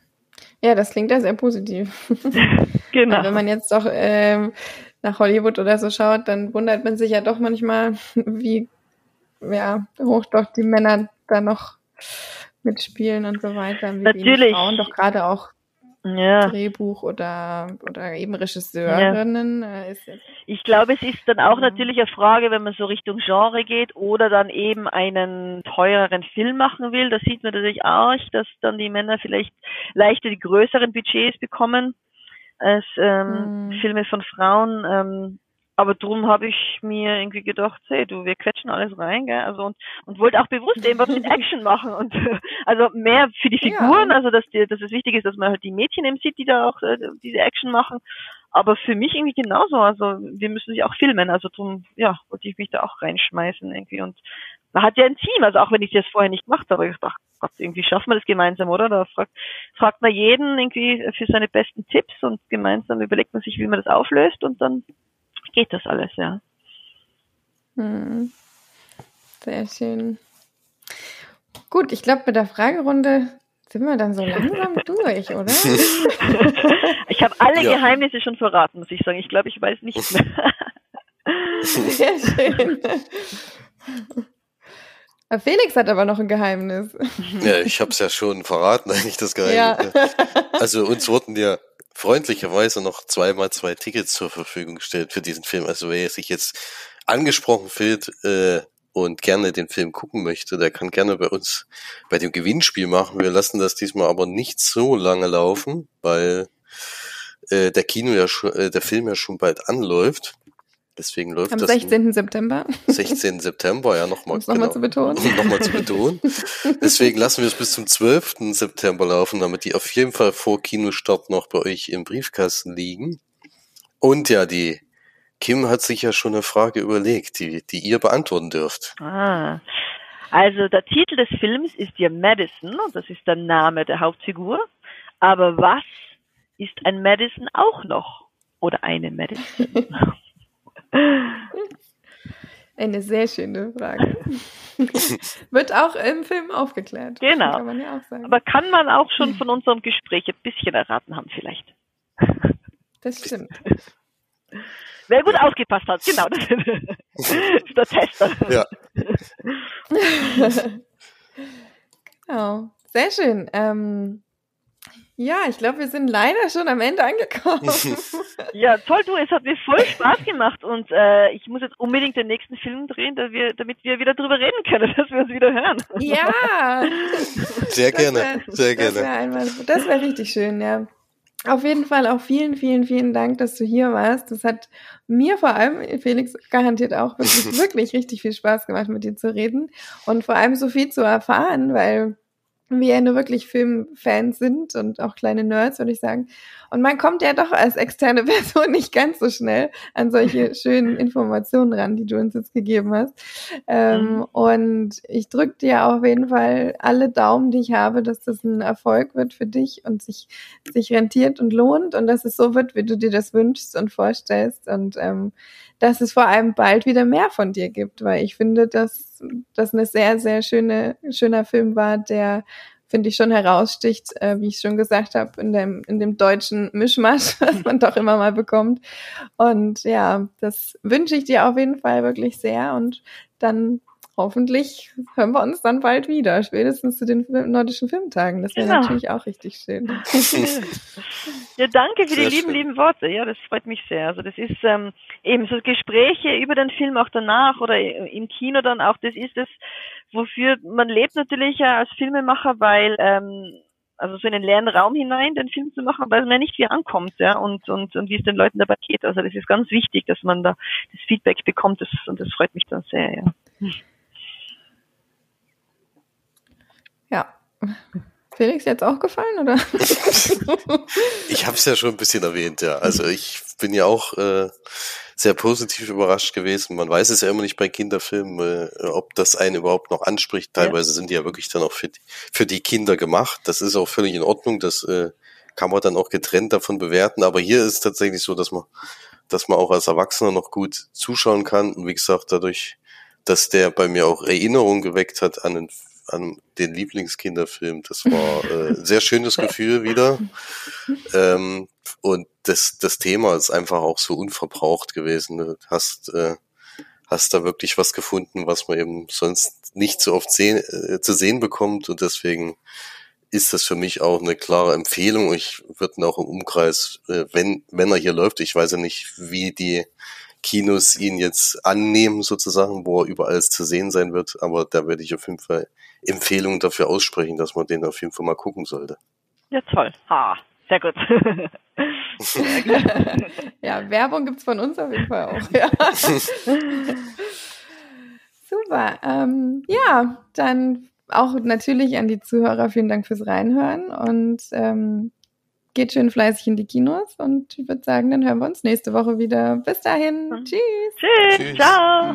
Ja, das klingt ja sehr positiv. genau. Wenn man jetzt doch ähm, nach Hollywood oder so schaut, dann wundert man sich ja doch manchmal, wie ja, hoch doch die Männer da noch mitspielen und so weiter. Wie Natürlich. Frauen doch gerade auch ja. Drehbuch oder oder eben Regisseurinnen. Ja. Äh, ich glaube, es ist dann auch ja. natürlich eine Frage, wenn man so Richtung Genre geht oder dann eben einen teureren Film machen will. Da sieht man natürlich auch, dass dann die Männer vielleicht leichter die größeren Budgets bekommen als ähm, mhm. Filme von Frauen. Ähm, aber drum habe ich mir irgendwie gedacht, hey, du, wir quetschen alles rein, gell? Also und, und wollte auch bewusst eben was mit Action machen und also mehr für die Figuren, ja. also dass die, dass es wichtig ist, dass man halt die Mädchen eben sieht, die da auch äh, diese Action machen. Aber für mich irgendwie genauso. Also wir müssen sich auch filmen. Also drum, ja, wollte ich mich da auch reinschmeißen irgendwie. Und man hat ja ein Team, also auch wenn ich das vorher nicht gemacht habe, ich dachte, Gott, irgendwie schaffen wir das gemeinsam, oder? Da fragt, fragt man jeden irgendwie für seine besten Tipps und gemeinsam überlegt man sich, wie man das auflöst und dann geht das alles, ja. Hm. Sehr schön. Gut, ich glaube, mit der Fragerunde sind wir dann so langsam durch, oder? ich habe alle ja. Geheimnisse schon verraten, muss ich sagen. Ich glaube, ich weiß nichts mehr. Sehr schön. Felix hat aber noch ein Geheimnis. Ja, ich habe es ja schon verraten, eigentlich das Geheimnis. Ja. Also uns wurden ja freundlicherweise noch zweimal zwei Tickets zur Verfügung gestellt für diesen Film. Also wer sich jetzt angesprochen fühlt äh, und gerne den Film gucken möchte, der kann gerne bei uns bei dem Gewinnspiel machen. Wir lassen das diesmal aber nicht so lange laufen, weil äh, der Kino ja schon, äh, der Film ja schon bald anläuft. Deswegen läuft Am das. Am 16. September. 16. September, ja, nochmal. Um nochmal genau, zu betonen. Um nochmal zu betonen. Deswegen lassen wir es bis zum 12. September laufen, damit die auf jeden Fall vor Kinostart noch bei euch im Briefkasten liegen. Und ja, die Kim hat sich ja schon eine Frage überlegt, die, die ihr beantworten dürft. Ah. Also der Titel des Films ist ja Madison, und das ist der Name der Hauptfigur. Aber was ist ein Madison auch noch? Oder eine Madison? Eine sehr schöne Frage. Wird auch im Film aufgeklärt. Genau. Kann man ja auch sagen. Aber kann man auch schon von unserem Gespräch ein bisschen erraten haben, vielleicht. Das stimmt. Wer gut aufgepasst hat, genau, das ist der Tester. Ja. genau. Sehr schön. Ähm, ja, ich glaube, wir sind leider schon am Ende angekommen. ja, toll, du, es hat mir voll Spaß gemacht und äh, ich muss jetzt unbedingt den nächsten Film drehen, damit wir, damit wir wieder drüber reden können, dass wir uns wieder hören. Ja! Sehr gerne, wär, sehr gerne. Das wäre wär richtig schön, ja. Auf jeden Fall auch vielen, vielen, vielen Dank, dass du hier warst. Das hat mir vor allem, Felix, garantiert auch wirklich, wirklich richtig viel Spaß gemacht, mit dir zu reden und vor allem so viel zu erfahren, weil wir nur wirklich Filmfans sind und auch kleine Nerds, würde ich sagen. Und man kommt ja doch als externe Person nicht ganz so schnell an solche schönen Informationen ran, die du uns jetzt gegeben hast. Ähm, mhm. Und ich drücke dir auf jeden Fall alle Daumen, die ich habe, dass das ein Erfolg wird für dich und sich, sich rentiert und lohnt und dass es so wird, wie du dir das wünschst und vorstellst. Und ähm, dass es vor allem bald wieder mehr von dir gibt, weil ich finde, dass das eine sehr, sehr schöne, schöner Film war, der finde ich schon heraussticht, äh, wie ich schon gesagt habe, in dem, in dem deutschen Mischmasch, was man doch immer mal bekommt. Und ja, das wünsche ich dir auf jeden Fall wirklich sehr. Und dann hoffentlich hören wir uns dann bald wieder, spätestens zu den nordischen Filmtagen. Das wäre genau. natürlich auch richtig schön. ja, danke für sehr die lieben, schön. lieben Worte. Ja, das freut mich sehr. Also das ist ähm, eben so Gespräche über den Film auch danach oder im Kino dann auch, das ist es, wofür man lebt natürlich ja als Filmemacher, weil ähm, also so in den leeren Raum hinein den Film zu machen, weil man nicht wie ankommt, ja, und, und, und wie es den Leuten dabei geht. Also das ist ganz wichtig, dass man da das Feedback bekommt das, und das freut mich dann sehr, ja. Ja. Felix jetzt auch gefallen, oder? ich habe es ja schon ein bisschen erwähnt, ja. Also ich bin ja auch äh, sehr positiv überrascht gewesen. Man weiß es ja immer nicht bei Kinderfilmen, äh, ob das einen überhaupt noch anspricht. Teilweise ja. sind die ja wirklich dann auch für die, für die Kinder gemacht. Das ist auch völlig in Ordnung. Das äh, kann man dann auch getrennt davon bewerten. Aber hier ist es tatsächlich so, dass man, dass man auch als Erwachsener noch gut zuschauen kann. Und wie gesagt, dadurch, dass der bei mir auch Erinnerungen geweckt hat an den an den Lieblingskinderfilm. Das war äh, ein sehr schönes Gefühl wieder. Ähm, und das, das Thema ist einfach auch so unverbraucht gewesen. Du hast, äh, hast da wirklich was gefunden, was man eben sonst nicht so oft sehen, äh, zu sehen bekommt. Und deswegen ist das für mich auch eine klare Empfehlung. Ich würde auch im Umkreis, äh, wenn, wenn er hier läuft, ich weiß ja nicht, wie die Kinos ihn jetzt annehmen sozusagen, wo er überall zu sehen sein wird, aber da werde ich auf jeden Fall Empfehlungen dafür aussprechen, dass man den auf jeden Fall mal gucken sollte. Ja, toll. Ha, sehr gut. ja, Werbung gibt's von uns auf jeden Fall auch. Ja. Super. Ähm, ja, dann auch natürlich an die Zuhörer vielen Dank fürs Reinhören und ähm, geht schön fleißig in die Kinos und ich würde sagen, dann hören wir uns nächste Woche wieder. Bis dahin. Tschüss. Tschüss. Tschüss. Ciao.